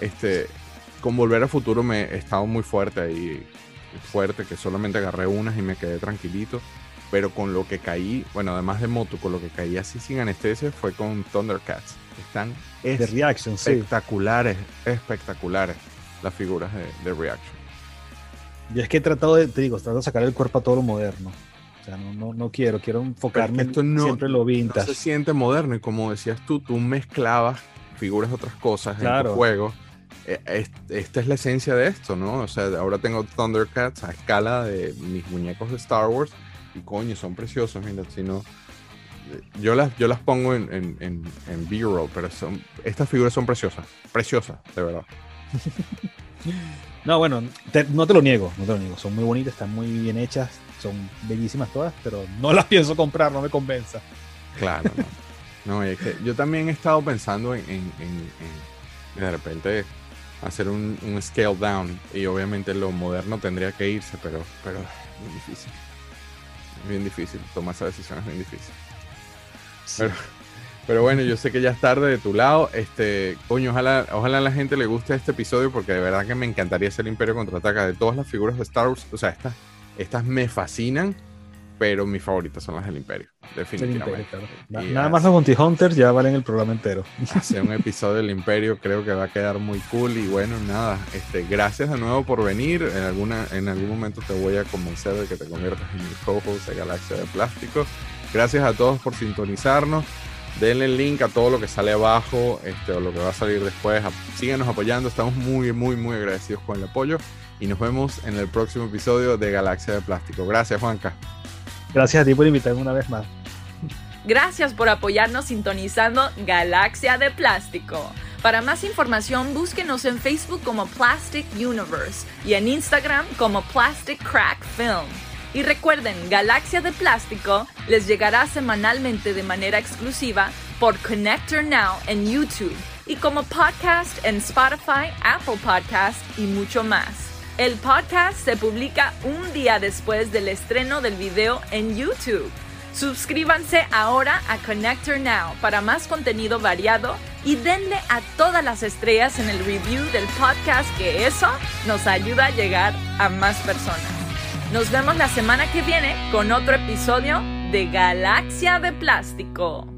Este, con Volver a Futuro me he estado muy fuerte ahí, fuerte, que solamente agarré unas y me quedé tranquilito. Pero con lo que caí, bueno, además de Moto, con lo que caí así sin anestesia fue con Thundercats. Están reaction, sí. espectaculares, espectaculares las figuras de, de Reaction. Yo es que he tratado de, te digo, trato de sacar el cuerpo a todo lo moderno. O sea, no, no, no quiero, quiero enfocarme esto no- siempre en lo No vintage. se siente moderno y como decías tú, tú mezclabas figuras de otras cosas en Claro. tu juego. Eh, es- Esta es la esencia de esto, ¿no? O sea, ahora tengo Thundercats a escala de mis muñecos de Star Wars y coño, son preciosos, mira, si no... Yo las, yo las pongo en, en, en, en B-roll, pero son, estas figuras son preciosas, preciosas, de verdad. No, bueno, te- no te lo niego, no te lo niego. Son muy bonitas, están muy bien hechas, son bellísimas todas, pero no las pienso comprar, no me convenza. Claro, no. No, es que yo también he estado pensando en, en- en- en de repente hacer un, un scale down y obviamente lo moderno tendría que irse, pero, pero es bien difícil. Es bien difícil, tomar esa decisión es bien difícil. Pero, pero bueno, yo sé que ya es tarde de tu lado. Este, coño, ojalá, ojalá a la gente le guste este episodio porque de verdad que me encantaría hacer Imperio Contraataca de todas las figuras de Star Wars. O sea, estas, estas me fascinan, pero mis favoritas son las del Imperio, definitivamente. Imperio, claro. Nada más los Bounty Hunters ya valen el programa entero. hacer un episodio del Imperio creo que va a quedar muy cool y bueno nada este gracias de nuevo por venir en alguna en algún momento te voy a convencer de que te conviertas en mi co-host de Galaxia de Plástico gracias a todos por sintonizarnos denle el link a todo lo que sale abajo este o lo que va a salir después síganos apoyando estamos muy muy muy agradecidos con el apoyo y nos vemos en el próximo episodio de Galaxia de Plástico gracias Juanca Gracias a ti por invitarme una vez más. Gracias por apoyarnos sintonizando Galaxia de Plástico. Para más información, búsquenos en Facebook como Plastic Universe y en Instagram como Plastic Crack Film. Y recuerden, Galaxia de Plástico les llegará semanalmente de manera exclusiva por Connector Now en YouTube y como podcast en Spotify, Apple Podcast y mucho más. El podcast se publica un día después del estreno del video en YouTube. Suscríbanse ahora a Connector Now para más contenido variado y denle a todas las estrellas en el review del podcast que eso nos ayuda a llegar a más personas. Nos vemos la semana que viene con otro episodio de Galaxia de Plástico.